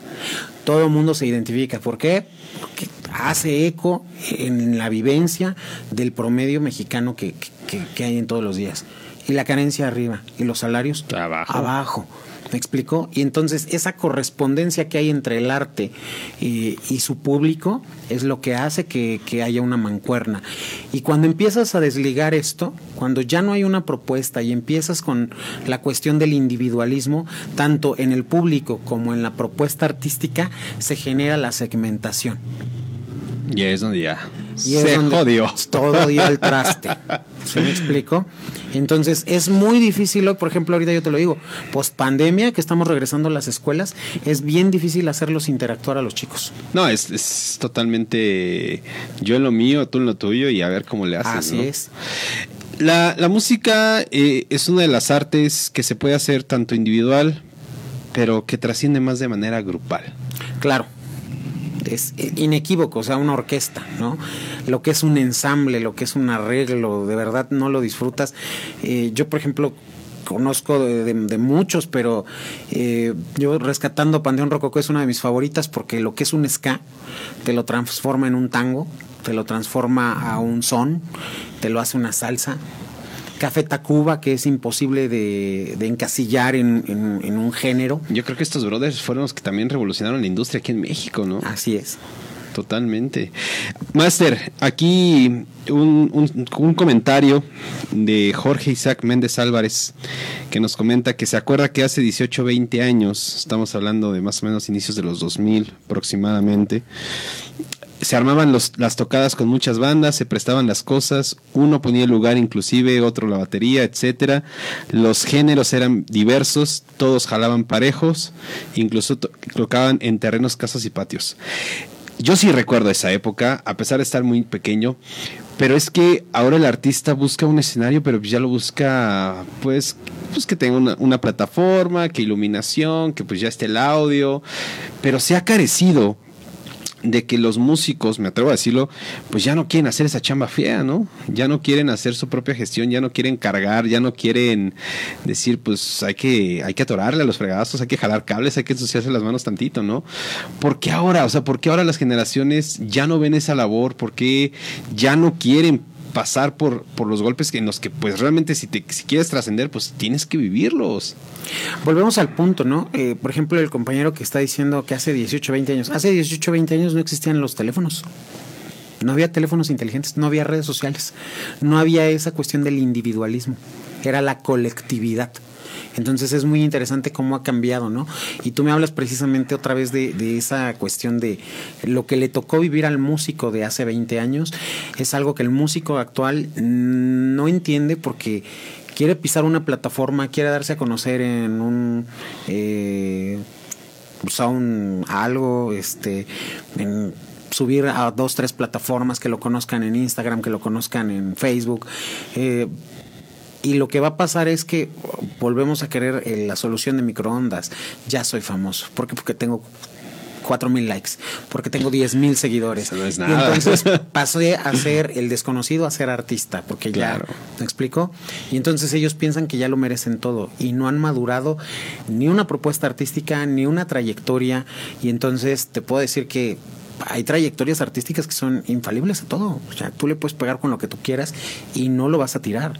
Todo el mundo se identifica. ¿Por qué? Porque hace eco en la vivencia del promedio mexicano que, que, que hay en todos los días. Y la carencia arriba y los salarios abajo. abajo. ¿Me explicó? Y entonces esa correspondencia que hay entre el arte y, y su público es lo que hace que, que, haya una mancuerna. Y cuando empiezas a desligar esto, cuando ya no hay una propuesta y empiezas con la cuestión del individualismo, tanto en el público como en la propuesta artística, se genera la segmentación. Y es donde ya y es se donde jodió. Todo dio al traste. ¿Se me explico? Entonces es muy difícil, por ejemplo, ahorita yo te lo digo, post pandemia, que estamos regresando a las escuelas, es bien difícil hacerlos interactuar a los chicos. No, es, es totalmente yo en lo mío, tú en lo tuyo y a ver cómo le haces. Así ¿no? es. La, la música eh, es una de las artes que se puede hacer tanto individual, pero que trasciende más de manera grupal. Claro. Es inequívoco, o sea, una orquesta, ¿no? Lo que es un ensamble, lo que es un arreglo, de verdad no lo disfrutas. Eh, yo, por ejemplo, conozco de, muchos, pero eh, yo rescatando Panteón Rococó es una de mis favoritas porque lo que es un ska te lo transforma en un tango, te lo transforma a un son, te lo hace una salsa. Café Tacuba, que es imposible de, encasillar en, en, un género. Yo creo que estos brothers fueron los que también revolucionaron la industria aquí en México, ¿no? Así es. Totalmente. Master, aquí un, un, comentario de Jorge Isaac Méndez Álvarez que nos comenta que se acuerda que hace 18, 20 años, estamos hablando de más o menos inicios de los 2000 aproximadamente, se armaban los, las tocadas con muchas bandas, se prestaban las cosas, uno ponía el lugar inclusive, otro la batería, etcétera. Los géneros eran diversos, todos jalaban parejos, incluso tocaban en terrenos, casas y patios yo sí recuerdo esa época, a pesar de estar muy pequeño, pero es que ahora el artista busca un escenario, pero ya lo busca, pues, pues que tenga una, una plataforma, que iluminación, que pues ya esté el audio, pero se ha carecido de que los músicos, me atrevo a decirlo, pues ya no quieren hacer esa chamba fea, ¿no? Ya no quieren hacer su propia gestión, ya no quieren cargar, ya no quieren decir, pues hay que, hay que atorarle a los fregazos, hay que jalar cables, hay que ensuciarse las manos tantito, ¿no? ¿Por qué ahora? O sea, ¿por qué ahora las generaciones ya no ven esa labor? ¿Por qué ya no quieren pasar por, por los golpes en los que pues realmente si, te, si quieres trascender pues tienes que vivirlos. Volvemos al punto, ¿no? Eh, por ejemplo, el compañero que está diciendo que hace 18, 20 años, hace 18, 20 años no existían los teléfonos. No había teléfonos inteligentes, no había redes sociales, no había esa cuestión del individualismo, era la colectividad. Entonces es muy interesante cómo ha cambiado, ¿no? Y tú me hablas precisamente otra vez de, esa cuestión de lo que le tocó vivir al músico de hace 20 años, es algo que el músico actual no entiende porque quiere pisar una plataforma, quiere darse a conocer en un... Eh, sound algo, este, en subir a dos, tres plataformas que lo conozcan en Instagram, que lo conozcan en Facebook. Eh, y lo que va a pasar es que volvemos a querer eh, la solución de microondas. Ya soy famoso. ¿Por qué? Porque tengo cuatro mil likes, porque tengo diez mil seguidores. no es nada. Y entonces pasé a ser el desconocido a ser artista, porque ya, ¿me explico? Y entonces ellos piensan que ya lo merecen todo y no han madurado ni una propuesta artística, ni una trayectoria. Y entonces te puedo decir que hay trayectorias artísticas que son infalibles a todo. O sea, tú le puedes pegar con lo que tú quieras y no lo vas a tirar.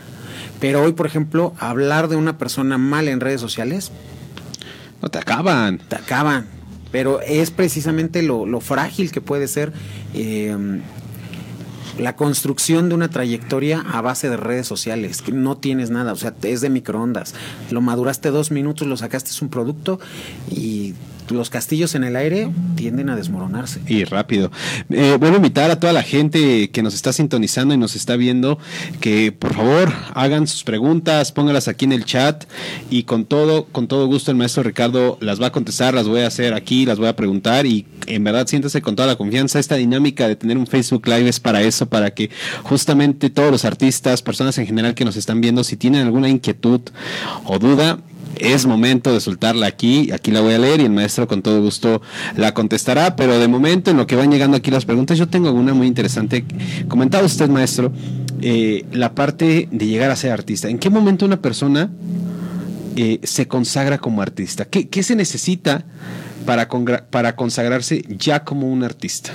Pero hoy, por ejemplo, hablar de una persona mal en redes sociales. No te acaban. Te acaban. Pero es precisamente lo, frágil que puede ser eh, la construcción de una trayectoria a base de redes sociales, que no tienes nada, o sea, es de microondas. Lo maduraste dos minutos, lo sacaste, es un producto y los castillos en el aire tienden a desmoronarse. Y rápido. Eh, vuelvo a invitar a toda la gente que nos está sintonizando y nos está viendo que por favor hagan sus preguntas, póngalas aquí en el chat y con todo, con todo gusto el maestro Ricardo las va a contestar, las voy a hacer aquí, las voy a preguntar y en verdad siéntase con toda la confianza. Esta dinámica de tener un Facebook Live es para eso, para que justamente todos los artistas, personas en general que nos están viendo, si tienen alguna inquietud o duda, es momento de soltarla aquí, aquí la voy a leer y el maestro con todo gusto la contestará, pero de momento en lo que van llegando aquí las preguntas, yo tengo una muy interesante. Comentaba usted, maestro, eh, la parte de llegar a ser artista. ¿En qué momento una persona eh, se consagra como artista? ¿Qué, se necesita para, para consagrarse ya como un artista?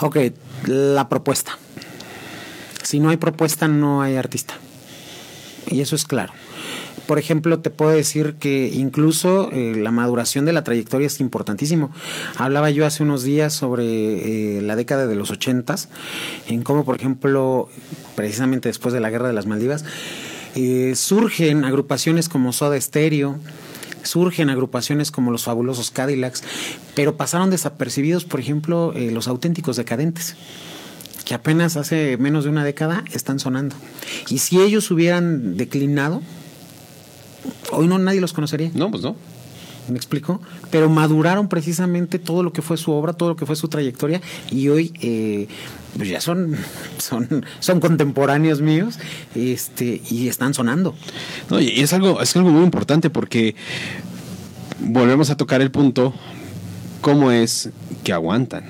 Ok, la propuesta. Si no hay propuesta, no hay artista. Y eso es claro por ejemplo, te puedo decir que incluso eh, la maduración de la trayectoria es importantísimo. Hablaba yo hace unos días sobre eh, la década de los ochentas, en cómo, por ejemplo, precisamente después de la guerra de las Maldivas, eh, surgen agrupaciones como Soda Stereo, surgen agrupaciones como los fabulosos Cadillacs, pero pasaron desapercibidos, por ejemplo, los auténticos decadentes que apenas hace menos de una década están sonando. Y si ellos hubieran declinado, hoy no nadie los conocería. No, pues no. ¿Me explico? Pero maduraron precisamente todo lo que fue su obra, todo lo que fue su trayectoria y hoy eh, pues ya son, son, son contemporáneos míos este, y están sonando. No, y es algo, es algo muy importante porque volvemos a tocar el punto ¿cómo es que aguantan?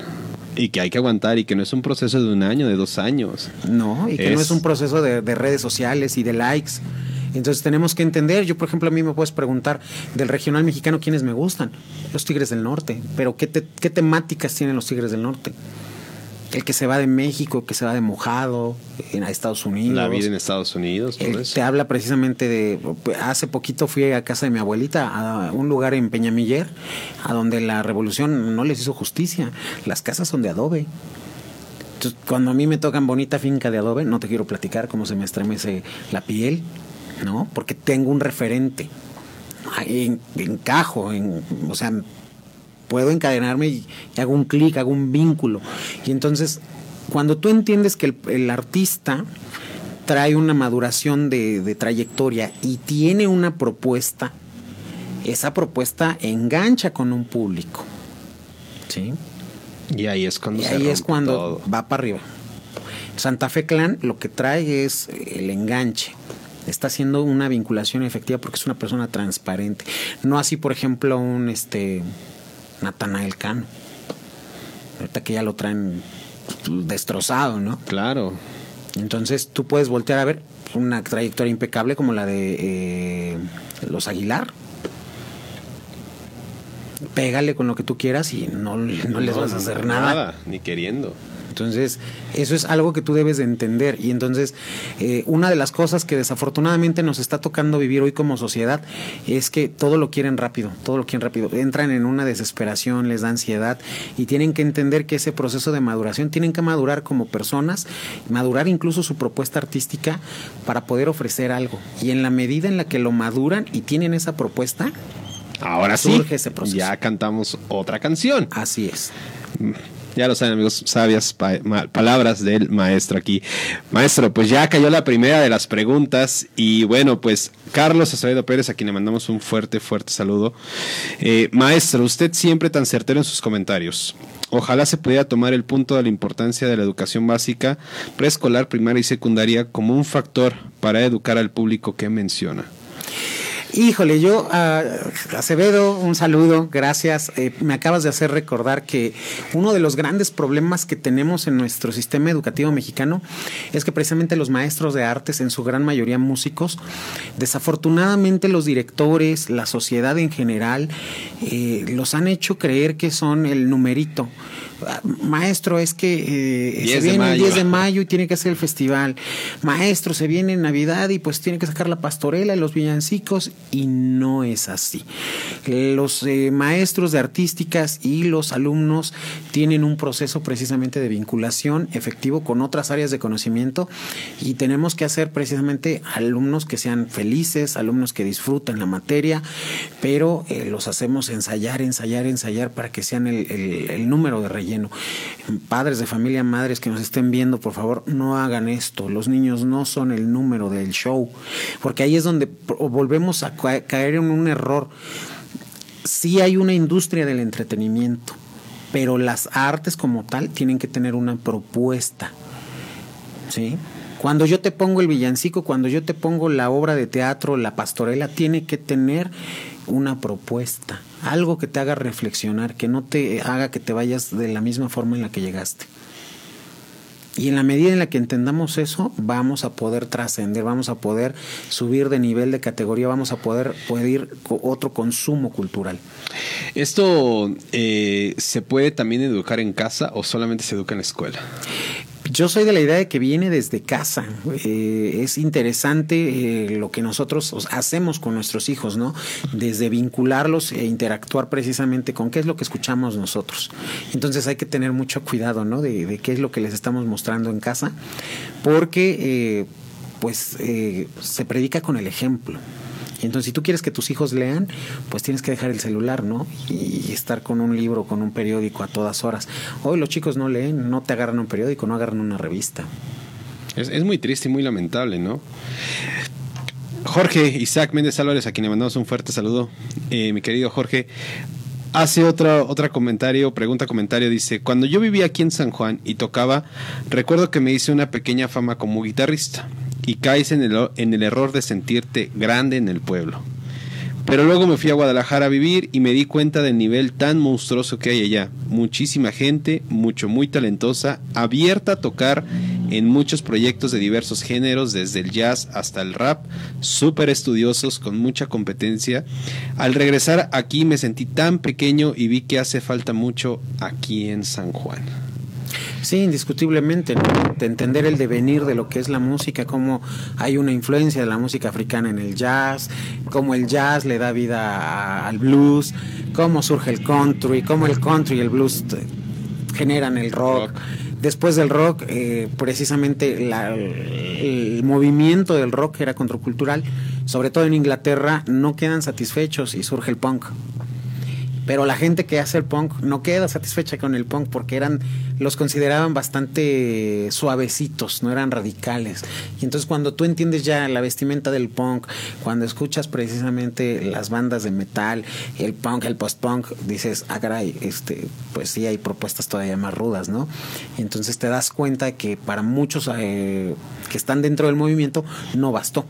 Y que hay que aguantar y que no es un proceso de un año, de dos años. No, y que no es un proceso de, redes sociales y de likes. Entonces tenemos que entender, yo por ejemplo a mí me puedes preguntar del regional mexicano quiénes me gustan, los Tigres del Norte, pero ¿qué, qué temáticas tienen los Tigres del Norte? el que se va de México, que se va de mojado en Estados Unidos. La vida en Estados Unidos. Te habla precisamente de. Hace poquito fui a casa de mi abuelita, a un lugar en Peñamiller, a donde la revolución no les hizo justicia. Las casas son de adobe. Entonces, cuando a mí me tocan bonita finca de adobe, no te quiero platicar cómo se me estremece la piel, ¿no? Porque tengo un referente. En, encajo, en, o sea, puedo encadenarme y, hago un clic, hago un vínculo. Y entonces, cuando tú entiendes que el, artista trae una maduración de, trayectoria y tiene una propuesta, esa propuesta engancha con un público. ¿Sí? Y ahí es cuando, ahí es cuando va para arriba. Santa Fe Clan lo que trae es el enganche. Está haciendo una vinculación efectiva porque es una persona transparente. No así, por ejemplo, un este Natanael Cano. Ahorita que ya lo traen destrozado, ¿no? Claro. Entonces tú puedes voltear a ver una trayectoria impecable como la de eh, los Aguilar. Pégale con lo que tú quieras y no, no, les vas a hacer nada. Nada, ni queriendo. Entonces, eso es algo que tú debes de entender. Y entonces, eh, una de las cosas que desafortunadamente nos está tocando vivir hoy como sociedad es que todo lo quieren rápido, todo lo quieren rápido. Entran en una desesperación, les da ansiedad y tienen que entender que ese proceso de maduración tienen que madurar como personas, madurar incluso su propuesta artística para poder ofrecer algo. Y en la medida en la que lo maduran y tienen esa propuesta, Ahora surge ese proceso. Ya cantamos otra canción. Así es. Ya lo saben, amigos, sabias palabras del maestro aquí. Maestro, pues ya cayó la primera de las preguntas. Y bueno, pues Carlos Acevedo Pérez, a quien le mandamos un fuerte, fuerte saludo. Eh, maestro, usted siempre tan certero en sus comentarios. Ojalá se pudiera tomar el punto de la importancia de la educación básica, preescolar, primaria y secundaria como un factor para educar al público que menciona. Híjole, yo, Acevedo, un saludo, gracias. Eh, me acabas de hacer recordar que uno de los grandes problemas que tenemos en nuestro sistema educativo mexicano es que precisamente los maestros de artes, en su gran mayoría músicos, desafortunadamente los directores, la sociedad en general, eh, los han hecho creer que son el numerito maestro, es que eh, se viene el 10 de mayo y tiene que hacer el festival. Maestro, se viene Navidad y pues tiene que sacar la pastorela y los villancicos y no es así. Los eh, maestros de artísticas y los alumnos tienen un proceso precisamente de vinculación efectivo con otras áreas de conocimiento y tenemos que hacer precisamente alumnos que sean felices, alumnos que disfruten la materia, pero eh, los hacemos ensayar, ensayar, ensayar para que sean el, el número de reyes lleno. Padres de familia, madres que nos estén viendo, por favor, no hagan esto. Los niños no son el número del show, porque ahí es donde volvemos a caer en un error. Sí hay una industria del entretenimiento, pero las artes como tal tienen que tener una propuesta. ¿Sí? Cuando yo te pongo el villancico, cuando yo te pongo la obra de teatro, la pastorela, tiene que tener una propuesta, algo que te haga reflexionar, que no te haga que te vayas de la misma forma en la que llegaste. Y en la medida en la que entendamos eso, vamos a poder trascender, vamos a poder subir de nivel de categoría, vamos a poder pedir otro consumo cultural. ¿Esto eh, se puede también educar en casa o solamente se educa en la escuela? Yo soy de la idea de que viene desde casa. Eh, es interesante eh, lo que nosotros hacemos con nuestros hijos, ¿no? Desde vincularlos e interactuar precisamente con qué es lo que escuchamos nosotros. Entonces hay que tener mucho cuidado, ¿no? De, qué es lo que les estamos mostrando en casa, porque eh, pues se predica con el ejemplo. Entonces, si tú quieres que tus hijos lean, pues tienes que dejar el celular, ¿no? Y estar con un libro, con un periódico a todas horas. Hoy los chicos no leen, no te agarran un periódico, no agarran una revista. Es, muy triste y muy lamentable, ¿no? Jorge Isaac Méndez Álvarez, a quien le mandamos un fuerte saludo. Eh, mi querido Jorge, hace otro, otro comentario, pregunta comentario, dice, cuando yo vivía aquí en San Juan y tocaba, recuerdo que me hice una pequeña fama como guitarrista y caes en el, en el error de sentirte grande en el pueblo. Pero luego me fui a Guadalajara a vivir y me di cuenta del nivel tan monstruoso que hay allá. Muchísima gente, mucho, muy talentosa, abierta a tocar en muchos proyectos de diversos géneros, desde el jazz hasta el rap, súper estudiosos, con mucha competencia. Al regresar aquí me sentí tan pequeño y vi que hace falta mucho aquí en San Juan. Sí, indiscutiblemente, de entender el devenir de lo que es la música, cómo hay una influencia de la música africana en el jazz, cómo el jazz le da vida al blues, cómo surge el country, cómo el country y el blues generan el rock. Después del rock, eh, precisamente el movimiento del rock era contracultural, sobre todo en Inglaterra, no quedan satisfechos y surge el punk. Pero la gente que hace el punk no queda satisfecha con el punk porque eran, los consideraban bastante suavecitos, no eran radicales. Y entonces cuando tú entiendes ya la vestimenta del punk, cuando escuchas precisamente las bandas de metal, el punk, el post-punk, dices, ah, caray, este, pues sí hay propuestas todavía más rudas, ¿no? Y entonces te das cuenta que para muchos eh, que están dentro del movimiento no bastó.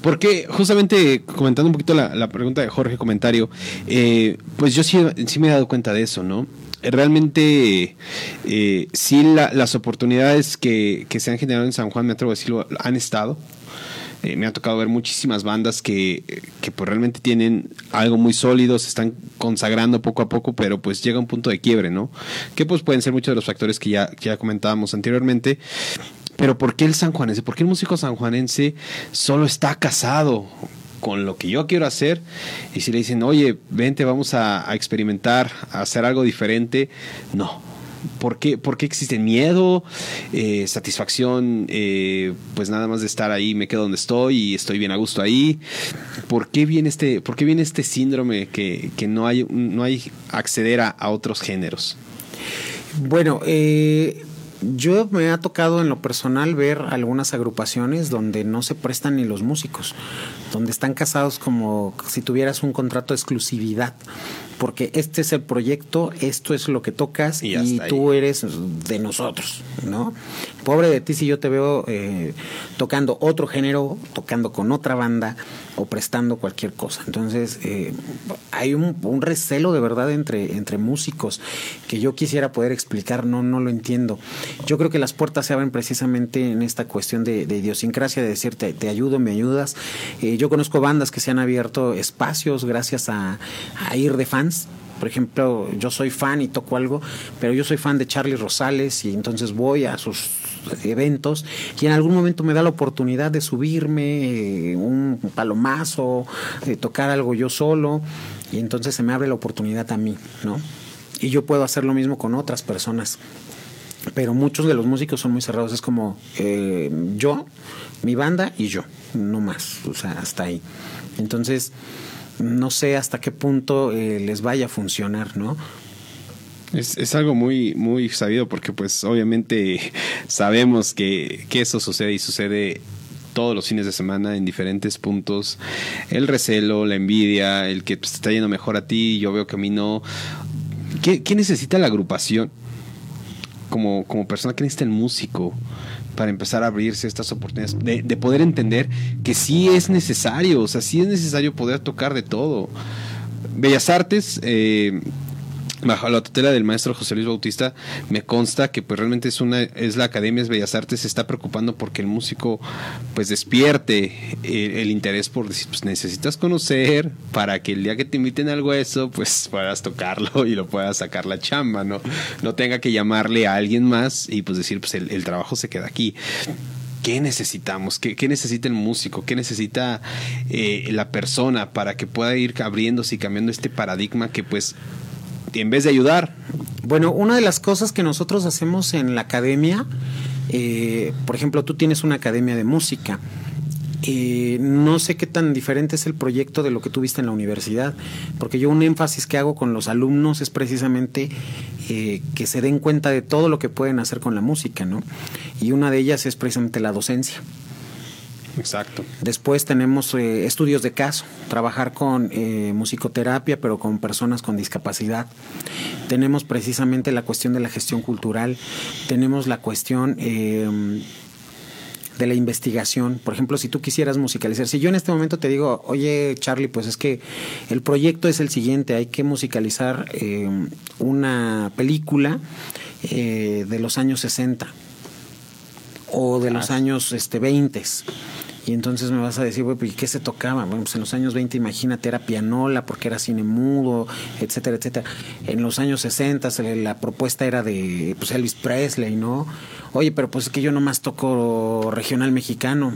Porque justamente comentando un poquito la, pregunta de Jorge comentario, eh, pues yo sí, me he dado cuenta de eso, ¿no? Realmente eh, sí las oportunidades que, se han generado en San Juan, me atrevo a decirlo, han estado. Eh, me ha tocado ver muchísimas bandas que, que pues realmente tienen algo muy sólido, se están consagrando poco a poco, pero pues llega un punto de quiebre, ¿no? Que pues pueden ser muchos de los factores que ya, que ya comentábamos anteriormente. Pero ¿por qué el sanjuanense? ¿Por qué el músico sanjuanense solo está casado con lo que yo quiero hacer? Y si le dicen, oye, vente, vamos a, experimentar, a hacer algo diferente, no. ¿Por qué, ¿Por qué existe miedo, eh, satisfacción, eh, pues nada más de estar ahí, me quedo donde estoy y estoy bien a gusto ahí? ¿Por qué viene este, por qué viene este síndrome que, no, hay, no hay acceder a, otros géneros? Bueno, eh, yo me ha tocado en lo personal ver algunas agrupaciones donde no se prestan ni los músicos, donde están casados como si tuvieras un contrato de exclusividad porque este es el proyecto, esto es lo que tocas y, tú eres de nosotros, ¿no? Pobre de ti si yo te veo eh, tocando otro género, tocando con otra banda o prestando cualquier cosa. Entonces, eh, hay un, recelo de verdad entre, entre músicos que yo quisiera poder explicar, no, no lo entiendo. Yo creo que las puertas se abren precisamente en esta cuestión de, idiosincrasia, de decirte, te ayudo, me ayudas. Eh, yo conozco bandas que se han abierto espacios gracias a, ir de fans por ejemplo, yo soy fan y toco algo, pero yo soy fan de Charlie Rosales y entonces voy a sus eventos y en algún momento me da la oportunidad de subirme eh, un palomazo, de tocar algo yo solo y entonces se me abre la oportunidad a mí, ¿no? Y yo puedo hacer lo mismo con otras personas. Pero muchos de los músicos son muy cerrados, es como eh, yo, mi banda y yo, no más, o sea, hasta ahí. Entonces, no sé hasta qué punto eh, les vaya a funcionar, ¿no? Es, es, algo muy, muy sabido porque pues obviamente sabemos que, que eso sucede y sucede todos los fines de semana en diferentes puntos. El recelo, la envidia, el que pues, está yendo mejor a ti, yo veo que a mí no. ¿Qué, qué necesita la agrupación? Como, como persona, ¿qué necesita el músico? Para empezar a abrirse estas oportunidades, de, poder entender que sí es necesario, o sea, sí es necesario poder tocar de todo. Bellas Artes, eh, bajo la tutela del maestro José Luis Bautista, me consta que pues realmente es una es la Academia de Bellas Artes se está preocupando porque el músico pues despierte el, interés por decir pues necesitas conocer para que el día que te inviten algo eso pues puedas tocarlo y lo puedas sacar la chamba, ¿no? No tenga que llamarle a alguien más y pues decir pues el, trabajo se queda aquí. ¿Qué necesitamos? ¿Qué, ¿Qué, necesita el músico? ¿Qué necesita eh, la persona para que pueda ir abriéndose y cambiando este paradigma que pues en vez de ayudar. Bueno, una de las cosas que nosotros hacemos en la academia, eh, por ejemplo, tú tienes una academia de música. Eh, no sé qué tan diferente es el proyecto de lo que tuviste en la universidad, porque yo un énfasis que hago con los alumnos es precisamente eh, que se den cuenta de todo lo que pueden hacer con la música, ¿no? Y una de ellas es precisamente la docencia. Exacto. Después tenemos eh, estudios de caso, trabajar con eh, musicoterapia, pero con personas con discapacidad. Tenemos precisamente la cuestión de la gestión cultural, tenemos la cuestión em, de la investigación. Por ejemplo, si tú quisieras musicalizar, si yo en este momento te digo, oye Charlie, pues es que el proyecto es el siguiente, hay que musicalizar eh, una película eh, de los años 60 o de los años este, 20. Y entonces me vas a decir, ¿y qué se tocaba? Bueno, pues en los años 20, imagínate, era pianola, porque era cine mudo, etcétera, etcétera. En los años 60 la propuesta era de pues, Elvis Presley, ¿no? Oye, pero pues es que yo nomás toco regional mexicano.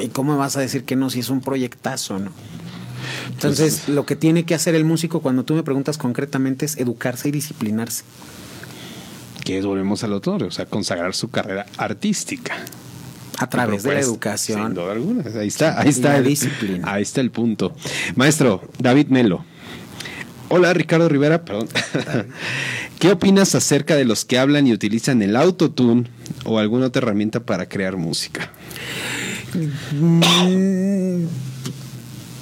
¿Y cómo me vas a decir que no si es un proyectazo, no? Entonces, pues, lo que tiene que hacer el músico cuando tú me preguntas concretamente es educarse y disciplinarse. Que volvemos al autor, o sea, consagrar su carrera artística. A través de la educación. Sin duda alguna. Ahí está, ahí está. disciplina. Ahí está el punto. Maestro, David Melo. Hola, Ricardo Rivera, perdón. ¿Qué opinas acerca de los que hablan y utilizan el autotune o alguna otra herramienta para crear música?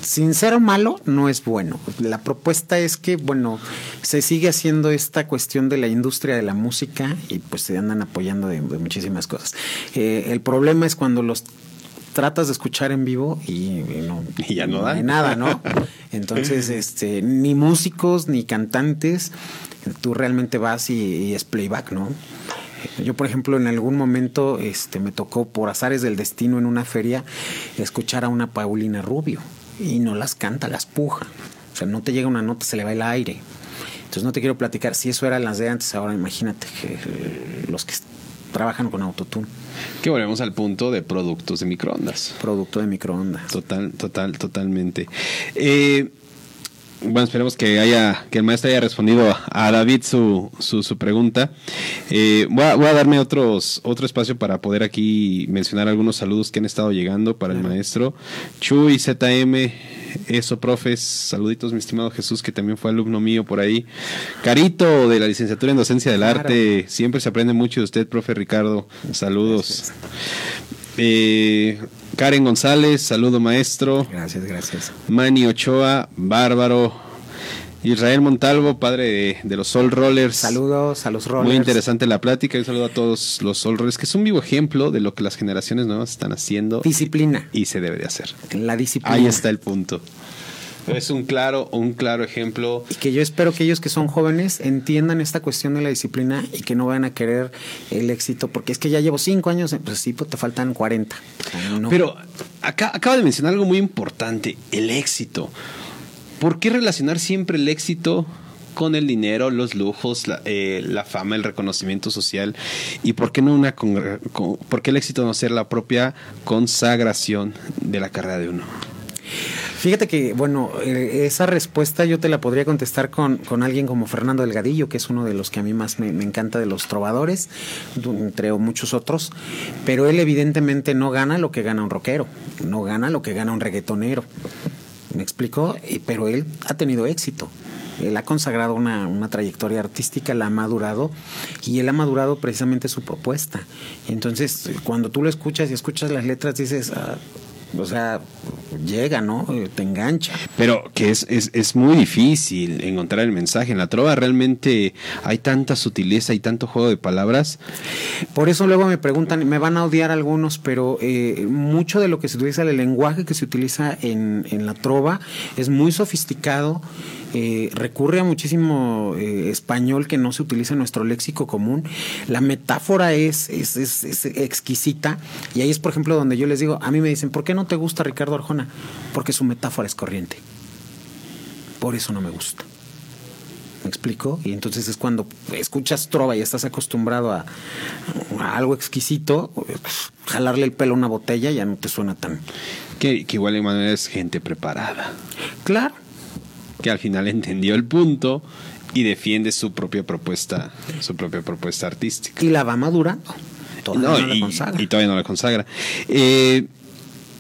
Sin ser malo, no es bueno. La propuesta es que, bueno, se sigue haciendo esta cuestión de la industria de la música y pues se andan apoyando de, muchísimas cosas. Eh, el problema es cuando los tratas de escuchar en vivo y, no, ya no, hay nada, ¿no? Entonces, este, ni músicos ni cantantes, tú realmente vas y, y, es playback, ¿no? Yo, por ejemplo, en algún momento este, me tocó por azares del destino en una feria escuchar a una Paulina Rubio y no las canta, las puja. O sea, no te llega una nota, se le va el aire. Entonces no te quiero platicar si eso eran las de antes, ahora imagínate que eh, los que trabajan con autotune. Que volvemos al punto de productos de microondas. Producto de microondas. Total, total, totalmente. Eh, bueno, esperemos que haya, que el maestro haya respondido a David su, su, pregunta. Eh, voy, a, voy, a, darme otros, otro espacio para poder aquí mencionar algunos saludos que han estado llegando para el maestro. Chuy, ZM, eso, profes, saluditos, mi estimado Jesús, que también fue alumno mío por ahí. Carito, de la licenciatura en docencia del arte, siempre se aprende mucho de usted, profe Ricardo. Saludos. Eh, Karen González, saludo maestro. Gracias, gracias. Manny Ochoa, bárbaro. Israel Montalvo, padre de, los Soul Rollers. Saludos a los Rollers. Muy interesante la plática. Un saludo a todos los Soul Rollers, que es un vivo ejemplo de lo que las generaciones nuevas están haciendo. Disciplina. Y se debe de hacer. La disciplina. Ahí está el punto. Es un claro, un claro ejemplo. Y que yo espero que ellos que son jóvenes entiendan esta cuestión de la disciplina y que no vayan a querer el éxito, porque es que ya llevo cinco años, pues sí, pues te faltan 40. Pero acá acaba de mencionar algo muy importante, el éxito. ¿Por qué relacionar siempre el éxito con el dinero, los lujos, la, eh, la, fama, el reconocimiento social. ¿Y por qué no una por qué el éxito no ser la propia consagración de la carrera de uno? Fíjate que, bueno, eh, esa respuesta yo te la podría contestar con, con, alguien como Fernando Delgadillo, que es uno de los que a mí más me, encanta de los trovadores, entre muchos otros, pero él evidentemente no gana lo que gana un rockero, no gana lo que gana un reggaetonero. ¿Me explicó? Pero él ha tenido éxito. Él ha consagrado una, una, trayectoria artística, la ha madurado y él ha madurado precisamente su propuesta. Entonces, cuando tú lo escuchas y escuchas las letras, dices, ah, o sea, llega, ¿no? Te engancha. Pero que es, es, es, muy difícil encontrar el mensaje. En la trova realmente hay tanta sutileza y tanto juego de palabras. Por eso luego me preguntan, me van a odiar algunos, pero eh, mucho de lo que se utiliza, el lenguaje que se utiliza en, en la trova es muy sofisticado eh, recurre a muchísimo eh, español que no se utiliza en nuestro léxico común. La metáfora es, es, es, exquisita y ahí es, por ejemplo, donde yo les digo, a mí me dicen, ¿por qué no te gusta Ricardo Arjona? Porque su metáfora es corriente. Por eso no me gusta. ¿Me explico? Y entonces es cuando escuchas trova y estás acostumbrado a, algo exquisito, jalarle el pelo a una botella ya no te suena tan... Que, que igual de manera es gente preparada. Claro, que al final entendió el punto y defiende su propia propuesta, su propia propuesta artística. Y la va madurando. Todavía no, y, la consagra. y todavía no la consagra. Eh,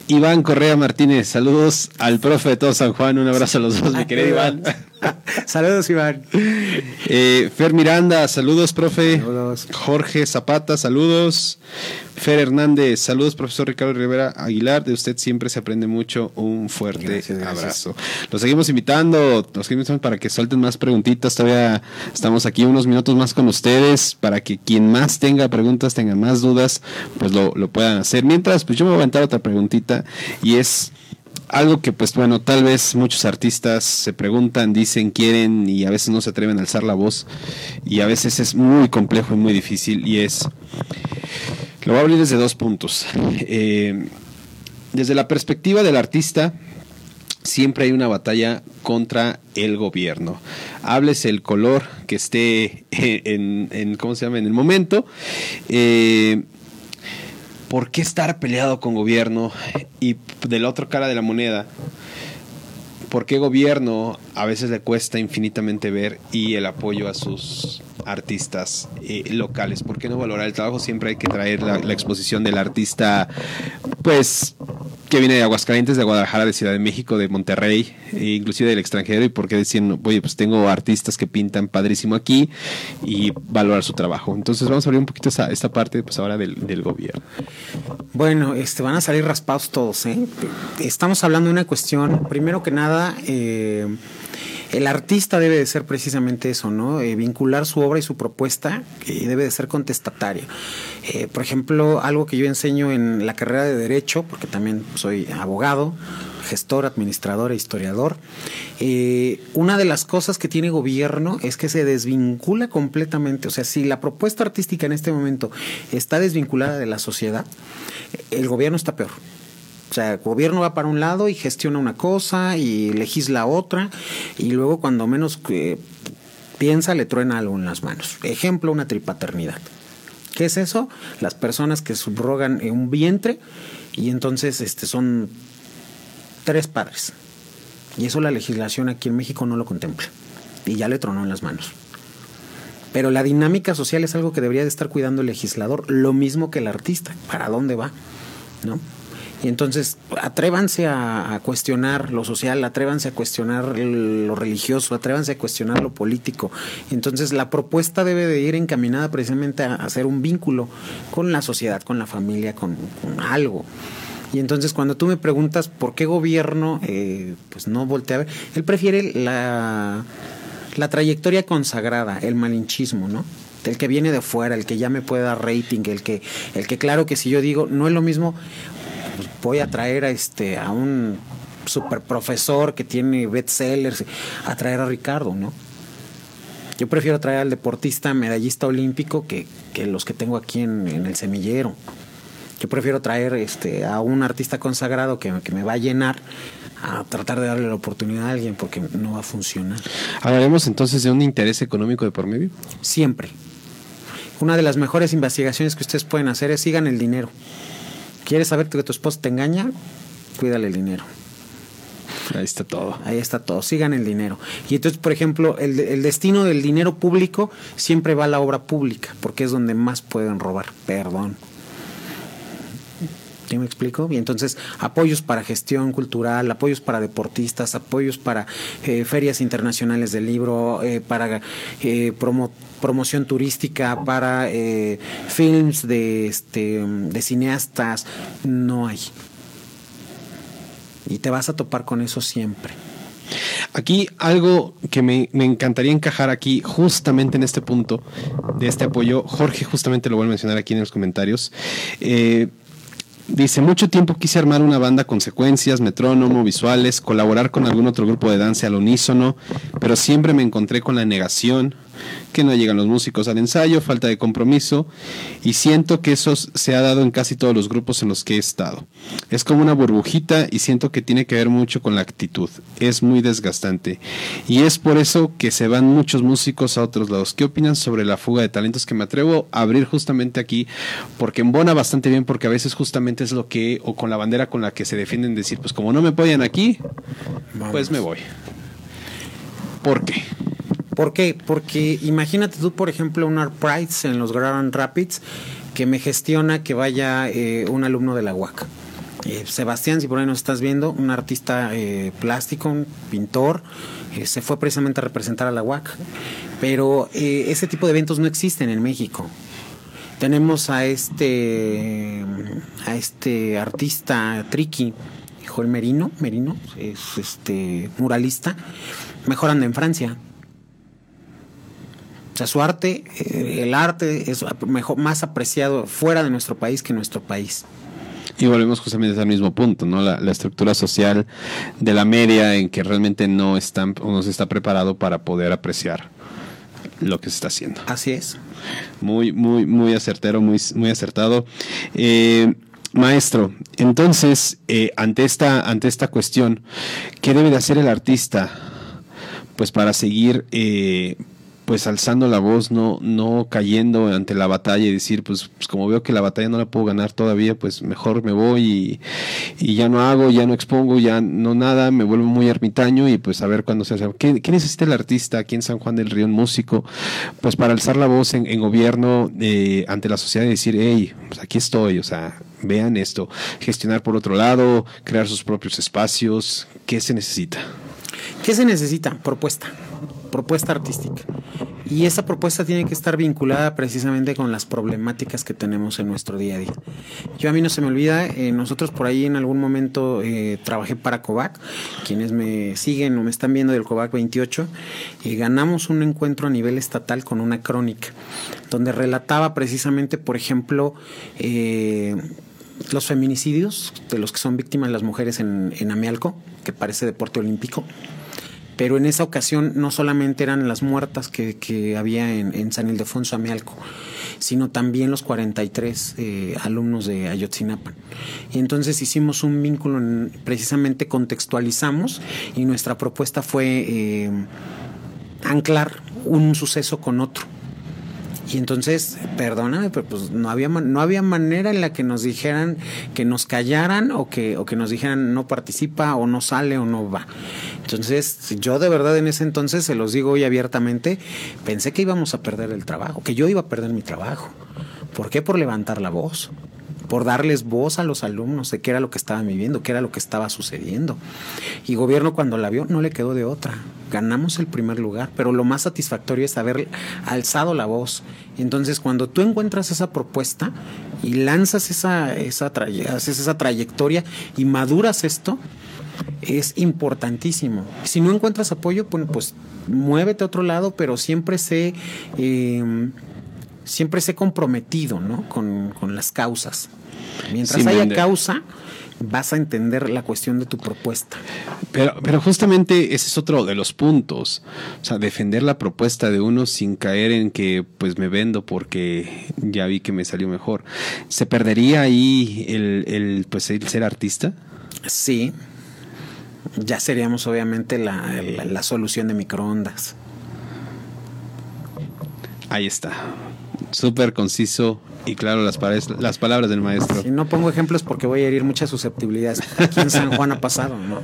Iván Correa Martínez, saludos al profe de todo San Juan, un abrazo a los dos, mi querido Iván. saludos, Iván. Eh, Fer Miranda, saludos, profe. Jorge Zapata, saludos. Fer Hernández, saludos, profesor Ricardo Rivera Aguilar. De usted siempre se aprende mucho. Un fuerte abrazo. Los seguimos invitando, los seguimos invitando para que suelten más preguntitas. Todavía estamos aquí unos minutos más con ustedes para que quien más tenga preguntas, tenga más dudas, pues lo, lo puedan hacer. Mientras, pues yo me voy a aventar otra preguntita y es algo que pues bueno, tal vez muchos artistas se preguntan, dicen, quieren y a veces no se atreven a alzar la voz y a veces es muy complejo y muy difícil y es, lo voy a abrir desde dos puntos. Eh, desde la perspectiva del artista, siempre hay una batalla contra el gobierno. Hables el color que esté en, ¿cómo se llama?, en el momento. Eh, ¿por qué estar peleado con gobierno? Y de la otra cara de la moneda, ¿por qué gobierno a veces le cuesta infinitamente ver y el apoyo a sus artistas eh, locales? ¿Por qué no valorar el trabajo? Siempre hay que traer la, la exposición del artista, pues que viene de Aguascalientes, de Guadalajara, de Ciudad de México, de Monterrey, e inclusive del extranjero, y por qué decían, oye, pues tengo artistas que pintan padrísimo aquí y valorar su trabajo. Entonces vamos a abrir un poquito esa, esta parte pues ahora del, gobierno. Bueno, este, van a salir raspados todos. ¿eh? Estamos hablando de una cuestión, primero que nada, eh, el artista debe de ser precisamente eso, ¿no? Eh, vincular su obra y su propuesta y debe de ser contestataria. Eh, por ejemplo, algo que yo enseño en la carrera de Derecho, porque también soy abogado, gestor, administrador e historiador. Eh, una de las cosas que tiene gobierno es que se desvincula completamente. O sea, si la propuesta artística en este momento está desvinculada de la sociedad, el gobierno está peor. O sea, el gobierno va para un lado y gestiona una cosa y legisla otra y luego cuando menos que piensa le truena algo en las manos. Ejemplo, una tripaternidad. ¿Qué es eso? Las personas que subrogan un vientre y entonces este, son tres padres. Y eso la legislación aquí en México no lo contempla. Y ya le tronó en las manos. Pero la dinámica social es algo que debería de estar cuidando el legislador, lo mismo que el artista. ¿Para dónde va? ¿No? Y entonces atrévanse a, cuestionar lo social, atrévanse a cuestionar lo religioso, atrévanse a cuestionar lo político. Entonces la propuesta debe de ir encaminada precisamente a hacer un vínculo con la sociedad, con la familia, con, algo. Y entonces cuando tú me preguntas por qué gobierno, eh, pues no voltea a ver, él prefiere la, la trayectoria consagrada, el malinchismo, ¿no? el que viene de fuera, el que ya me puede dar rating, el que, el que claro que si yo digo, no es lo mismo, voy a traer a este, a un super profesor que tiene bestsellers, a traer a Ricardo, ¿no? Yo prefiero traer al deportista medallista olímpico que, que los que tengo aquí en, en el semillero. Yo prefiero traer este, a un artista consagrado que, que, me va a llenar a tratar de darle la oportunidad a alguien porque no va a funcionar. ¿Hablaremos entonces de un interés económico de por medio? Siempre. Una de las mejores investigaciones que ustedes pueden hacer es sigan el dinero. ¿Quieres saber que tu esposo te engaña? Cuídale el dinero. Ahí está todo. Ahí está todo. Sigan el dinero. Y entonces, por ejemplo, el, el, destino del dinero público siempre va a la obra pública, porque es donde más pueden robar. Perdón. ¿Sí me explico? Y entonces, apoyos para gestión cultural, apoyos para deportistas, apoyos para eh, ferias internacionales del libro, eh, para eh, promo, promoción turística, para films de, este, de cineastas, no hay. Y te vas a topar con eso siempre. Aquí algo que me, encantaría encajar aquí, justamente en este punto de este apoyo, Jorge justamente lo voy a mencionar aquí en los comentarios. Dice, mucho tiempo quise armar una banda con secuencias, metrónomo, visuales, colaborar con algún otro grupo de danza al unísono, pero siempre me encontré con la negación, que no llegan los músicos al ensayo, falta de compromiso, y siento que eso se ha dado en casi todos los grupos en los que he estado. Es como una burbujita y siento que tiene que ver mucho con la actitud. Es muy desgastante. Y es por eso que se van muchos músicos a otros lados. ¿Qué opinan sobre la fuga de talentos? Que me atrevo a abrir justamente aquí, porque embona bastante bien, porque a veces justamente es lo que, o con la bandera con la que se defienden, decir, pues como no me apoyan aquí, pues me voy. ¿Por qué? ¿Por qué? Porque imagínate tú, por ejemplo, un Art Prize en los Grand Rapids que me gestiona que vaya eh, un alumno de la UAC. Eh, Sebastián, si por ahí nos estás viendo, un artista eh, plástico, pintor, eh, se fue precisamente a representar a la UAC. Pero ese tipo de eventos no existen en México. Tenemos a este, a este artista Tricky, Joel Merino, Merino, es este muralista, mejor anda en Francia. O sea, su arte, eh, el arte es mejor, más apreciado fuera de nuestro país que en nuestro país. Y volvemos justamente al mismo punto, ¿no? La, estructura social de la media en que realmente no están no se está preparado para poder apreciar lo que se está haciendo. Así es. Muy, muy, muy acertero, muy, muy acertado. Eh, maestro, entonces, eh, ante, esta, ante esta cuestión, ¿qué debe de hacer el artista? Pues para seguir eh, pues alzando la voz, no, no cayendo ante la batalla y decir, pues, pues, como veo que la batalla no la puedo ganar todavía, pues mejor me voy y, ya no hago, ya no expongo, ya no nada, me vuelvo muy ermitaño y pues a ver cuándo se hace. ¿Qué, necesita el artista aquí en San Juan del Río, músico? Pues para alzar la voz en, gobierno eh, ante la sociedad y decir, hey, pues aquí estoy, o sea, vean esto, gestionar por otro lado, crear sus propios espacios, ¿qué se necesita? ¿Qué se necesita? Propuesta propuesta artística. Y esa propuesta tiene que estar vinculada precisamente con las problemáticas que tenemos en nuestro día a día. Yo a mí no se me olvida, eh, nosotros por ahí en algún momento eh, trabajé para COVAC, quienes me siguen o me están viendo del COVAC 28, y ganamos un encuentro a nivel estatal con una crónica, donde relataba precisamente, por ejemplo, eh, los feminicidios de los que son víctimas las mujeres en, en Amialco, que parece deporte olímpico pero en esa ocasión no solamente eran las muertas que, había en, San Ildefonso Amialco, sino también los 43 eh, alumnos de Ayotzinapan. Y entonces hicimos un vínculo, precisamente contextualizamos y nuestra propuesta fue eh, anclar un suceso con otro y entonces, perdóname, pero pues no había, no había manera en la que nos dijeran que nos callaran o que, o que nos dijeran no participa o no sale o no va. Entonces, yo de verdad en ese entonces, se los digo hoy abiertamente, pensé que íbamos a perder el trabajo, que yo iba a perder mi trabajo. ¿Por qué? Por levantar la voz por darles voz a los alumnos de qué era lo que estaban viviendo, qué era lo que estaba sucediendo. Y gobierno cuando la vio no le quedó de otra. Ganamos el primer lugar, pero lo más satisfactorio es haber alzado la voz. Entonces, cuando tú encuentras esa propuesta y lanzas esa, esa, esa trayectoria y maduras esto, es importantísimo. Si no encuentras apoyo, pues, pues muévete a otro lado, pero siempre sé... Eh, siempre sé comprometido ¿no? con, las causas. Mientras haya causa, vas a entender la cuestión de tu propuesta. Pero, pero justamente ese es otro de los puntos. O sea, defender la propuesta de uno sin caer en que pues me vendo porque ya vi que me salió mejor. ¿Se perdería ahí el, el pues el ser artista? Sí. Ya seríamos obviamente la, la solución de microondas. Ahí está súper conciso y claro las, las palabras del maestro. Si no pongo ejemplos porque voy a herir muchas susceptibilidades. Aquí en San Juan ha pasado, ¿no?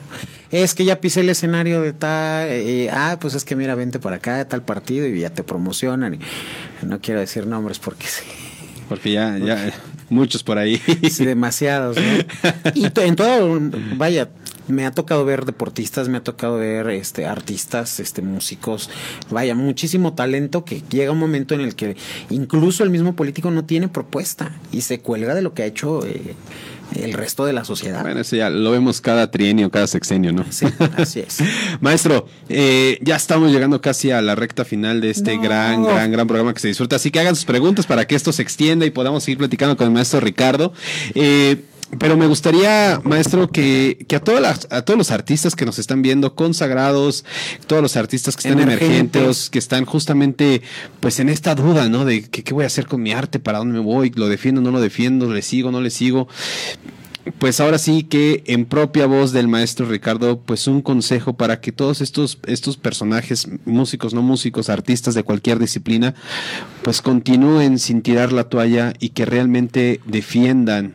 Es que ya pisé el escenario de tal, eh, ah, pues es que mira, vente por acá, de tal partido y ya te promocionan. Y no quiero decir nombres porque sí. Porque ya, ya, muchos por ahí. Sí, demasiados, ¿no? Y en todo, vaya, me ha tocado ver deportistas, me ha tocado ver este artistas, este músicos, vaya, muchísimo talento que llega un momento en el que incluso el mismo político no tiene propuesta y se cuelga de lo que ha hecho eh, el resto de la sociedad. Bueno, eso ya lo vemos cada trienio, cada sexenio, ¿no? Sí, así es. Maestro, eh, ya estamos llegando casi a la recta final de este gran, gran, gran programa que se disfruta. Así que hagan sus preguntas para que esto se extienda y podamos seguir platicando con el maestro Ricardo. Eh, pero me gustaría, maestro, que, que a, todas las, a todos los artistas que nos están viendo, consagrados, todos los artistas que están emergentes, que están justamente pues en esta duda, ¿no? De que, qué voy a hacer con mi arte, para dónde me voy, lo defiendo, no lo defiendo, le sigo, no le sigo pues ahora sí que en propia voz del maestro Ricardo, pues un consejo para que todos estos, estos personajes, músicos, no músicos, artistas de cualquier disciplina, pues continúen sin tirar la toalla y que realmente defiendan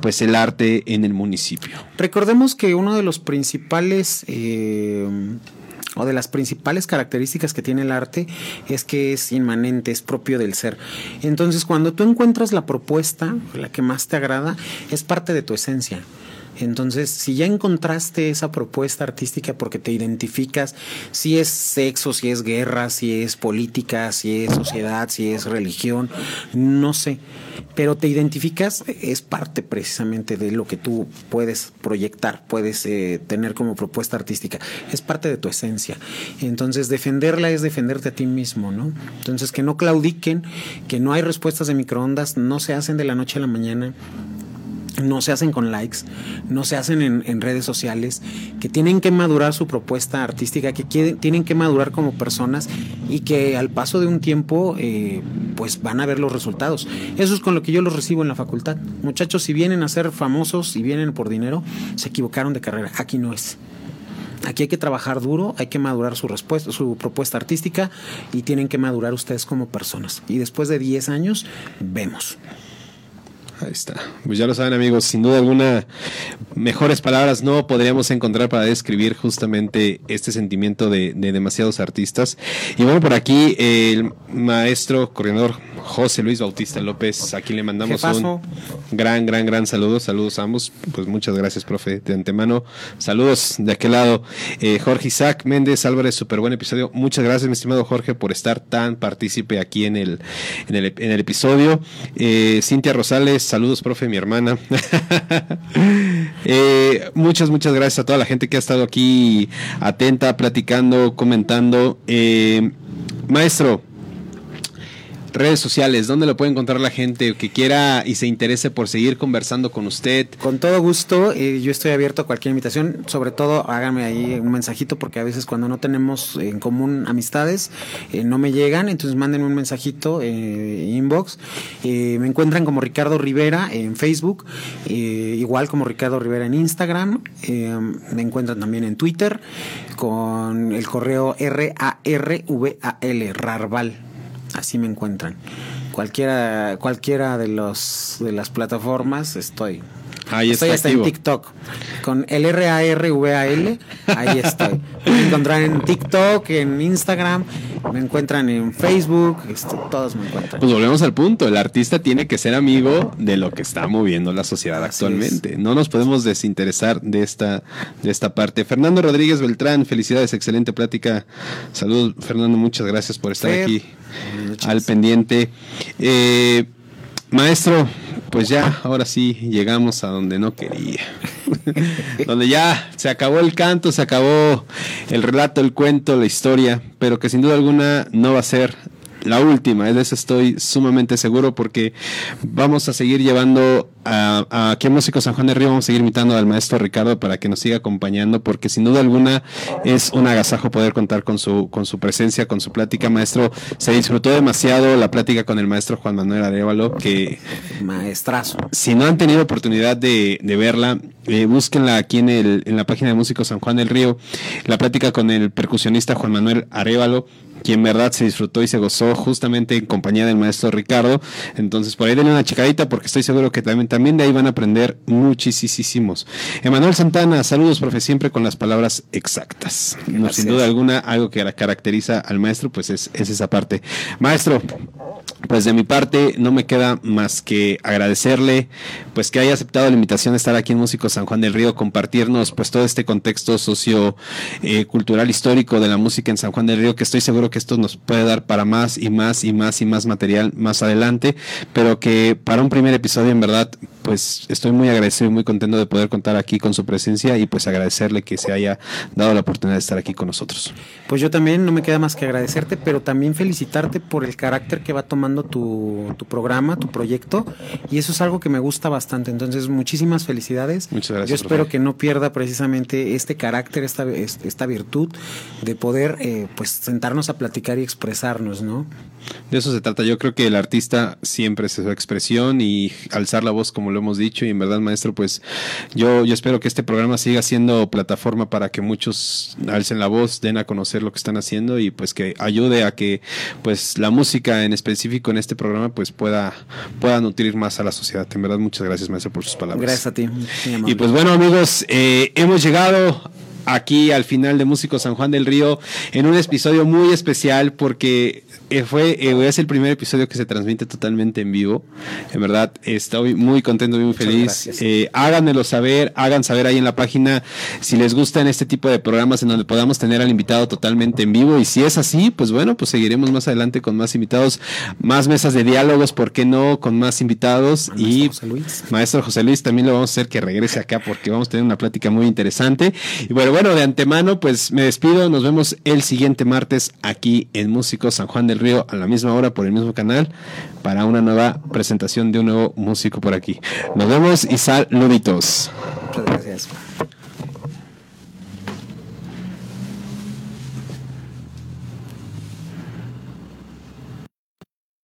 pues el arte en el municipio. Recordemos que uno de los principales eh, o de las principales características que tiene el arte es que es inmanente, es propio del ser. Entonces, cuando tú encuentras la propuesta, la que más te agrada, es parte de tu esencia Entonces, si ya encontraste esa propuesta artística porque te identificas, si es sexo, si es guerra, si es política, si es sociedad, si es religión, no sé, pero te identificas, es parte precisamente de lo que tú puedes proyectar, puedes eh, tener como propuesta artística, es parte de tu esencia. Entonces, defenderla es defenderte a ti mismo, ¿no? Entonces, que no claudiquen, que no hay respuestas de microondas, no se hacen de la noche a la mañana no se hacen con likes, no se hacen en, redes sociales, que tienen que madurar su propuesta artística, que tienen que madurar como personas y que al paso de un tiempo eh, pues van a ver los resultados. Eso es con lo que yo los recibo en la facultad. Muchachos, si vienen a ser famosos y vienen por dinero, se equivocaron de carrera. Aquí no es. Aquí hay que trabajar duro, hay que madurar su respuesta, su propuesta artística y tienen que madurar ustedes como personas. Y después de 10 años, vemos. Ahí está. Pues ya lo saben amigos, sin duda alguna, mejores palabras no podríamos encontrar para describir justamente este sentimiento de, demasiados artistas. Y bueno, por aquí el maestro coordinador José Luis Bautista López, aquí le mandamos un gran, gran, gran saludo. Saludos a ambos. Pues muchas gracias, profe, de antemano. Saludos de aquel lado. Eh, Jorge Isaac Méndez Álvarez, súper buen episodio. Muchas gracias, mi estimado Jorge, por estar tan partícipe aquí en el, en el, en el episodio. Eh, Cintia Rosales, Saludos, profe, mi hermana. Eh, muchas, muchas gracias a toda la gente que ha estado aquí atenta, platicando, comentando. Eh, maestro, redes sociales, ¿dónde lo puede encontrar la gente que quiera y se interese por seguir conversando con usted? Con todo gusto, eh, yo estoy abierto a cualquier invitación, sobre todo háganme ahí un mensajito porque a veces cuando no tenemos en común amistades eh, no me llegan, entonces manden un mensajito eh, inbox. me encuentran como Ricardo Rivera en Facebook, igual como Ricardo Rivera en Instagram, me encuentran también en Twitter con el correo R-A-R-V-A-L, Rarval Así me encuentran. Cualquiera, cualquiera de los de las plataformas estoy. Ahí estoy hasta en TikTok. Con el R-A-R-V-A-L, ahí estoy. Me encuentran en TikTok, en Instagram, me encuentran en Facebook, este, todos me encuentran. Pues volvemos al punto, el artista tiene que ser amigo de lo que está moviendo la sociedad actualmente. No nos podemos desinteresar de esta, de esta parte. Fernando Rodríguez Beltrán, felicidades, excelente plática. Saludos, Fernando, muchas gracias por estar aquí al pendiente. Eh, maestro, pues ya, ahora sí, llegamos a donde no quería. donde ya se acabó el canto, se acabó el relato, el cuento, la historia, pero que sin duda alguna no va a ser la última, de eso estoy sumamente seguro porque vamos a seguir llevando a, aquí en Músico San Juan de Río, vamos a seguir invitando al maestro Ricardo para que nos siga acompañando porque sin duda alguna es un agasajo poder contar con su, con su presencia, con su plática. Maestro, se disfrutó demasiado la plática con el maestro Juan Manuel Arevalo, que... Maestrazo. Si no han tenido oportunidad de, verla, eh, búsquenla aquí en, el, en la página de Músico San Juan del Río, la plática con el percusionista Juan Manuel Arevalo quien en verdad se disfrutó y se gozó justamente en compañía del maestro Ricardo. Entonces, por ahí denle una chicadita porque estoy seguro que también, también de ahí van a aprender muchísimos. Emanuel Santana, saludos, profe, siempre con las palabras exactas. No, sin duda alguna, algo que caracteriza al maestro, pues es, es esa parte. Maestro, pues de mi parte no me queda más que agradecerle pues que haya aceptado la invitación de estar aquí en Músico San Juan del Río, compartirnos pues todo este contexto socio eh, cultural histórico de la música en San Juan del Río, que estoy seguro que esto nos puede dar para más y más y más y más material más adelante, pero que para un primer episodio en verdad pues estoy muy agradecido y muy contento de poder contar aquí con su presencia y pues agradecerle que se haya dado la oportunidad de estar aquí con nosotros. Pues yo también no me queda más que agradecerte, pero también felicitarte por el carácter que va tomando tu, tu programa, tu proyecto, y eso es algo que me gusta bastante. Entonces, muchísimas felicidades. Muchas gracias. Yo espero que no pierda precisamente este carácter, esta, esta virtud de poder eh, pues sentarnos a platicar y expresarnos, ¿no? De eso se trata. Yo creo que el artista siempre es su expresión y alzar la voz como lo hemos dicho. Y en verdad, maestro, pues yo, yo espero que este programa siga siendo plataforma para que muchos alcen la voz, den a conocer lo que están haciendo y pues que ayude a que pues la música en específico en este programa pues pueda, pueda nutrir más a la sociedad. En verdad, muchas gracias, maestro, por sus palabras. Gracias a ti. Y pues bueno, amigos, eh, hemos llegado aquí al final de Músico San Juan del Río en un episodio muy especial porque eh, fue, eh, es el primer episodio que se transmite totalmente en vivo. En verdad, estoy muy contento, muy feliz. Eh, háganmelo saber, hagan saber ahí en la página si les gustan este tipo de programas en donde podamos tener al invitado totalmente en vivo. Y si es así, pues bueno, pues seguiremos más adelante con más invitados, más mesas de diálogos, ¿por qué no? Con más invitados. y José Luis. Maestro José Luis también lo vamos a hacer que regrese acá porque vamos a tener una plática muy interesante. Y bueno, bueno, de antemano, pues me despido. Nos vemos el siguiente martes aquí en Músico San Juan del Río a la misma hora por el mismo canal para una nueva presentación de un nuevo músico por aquí. Nos vemos y saluditos. Muchas gracias.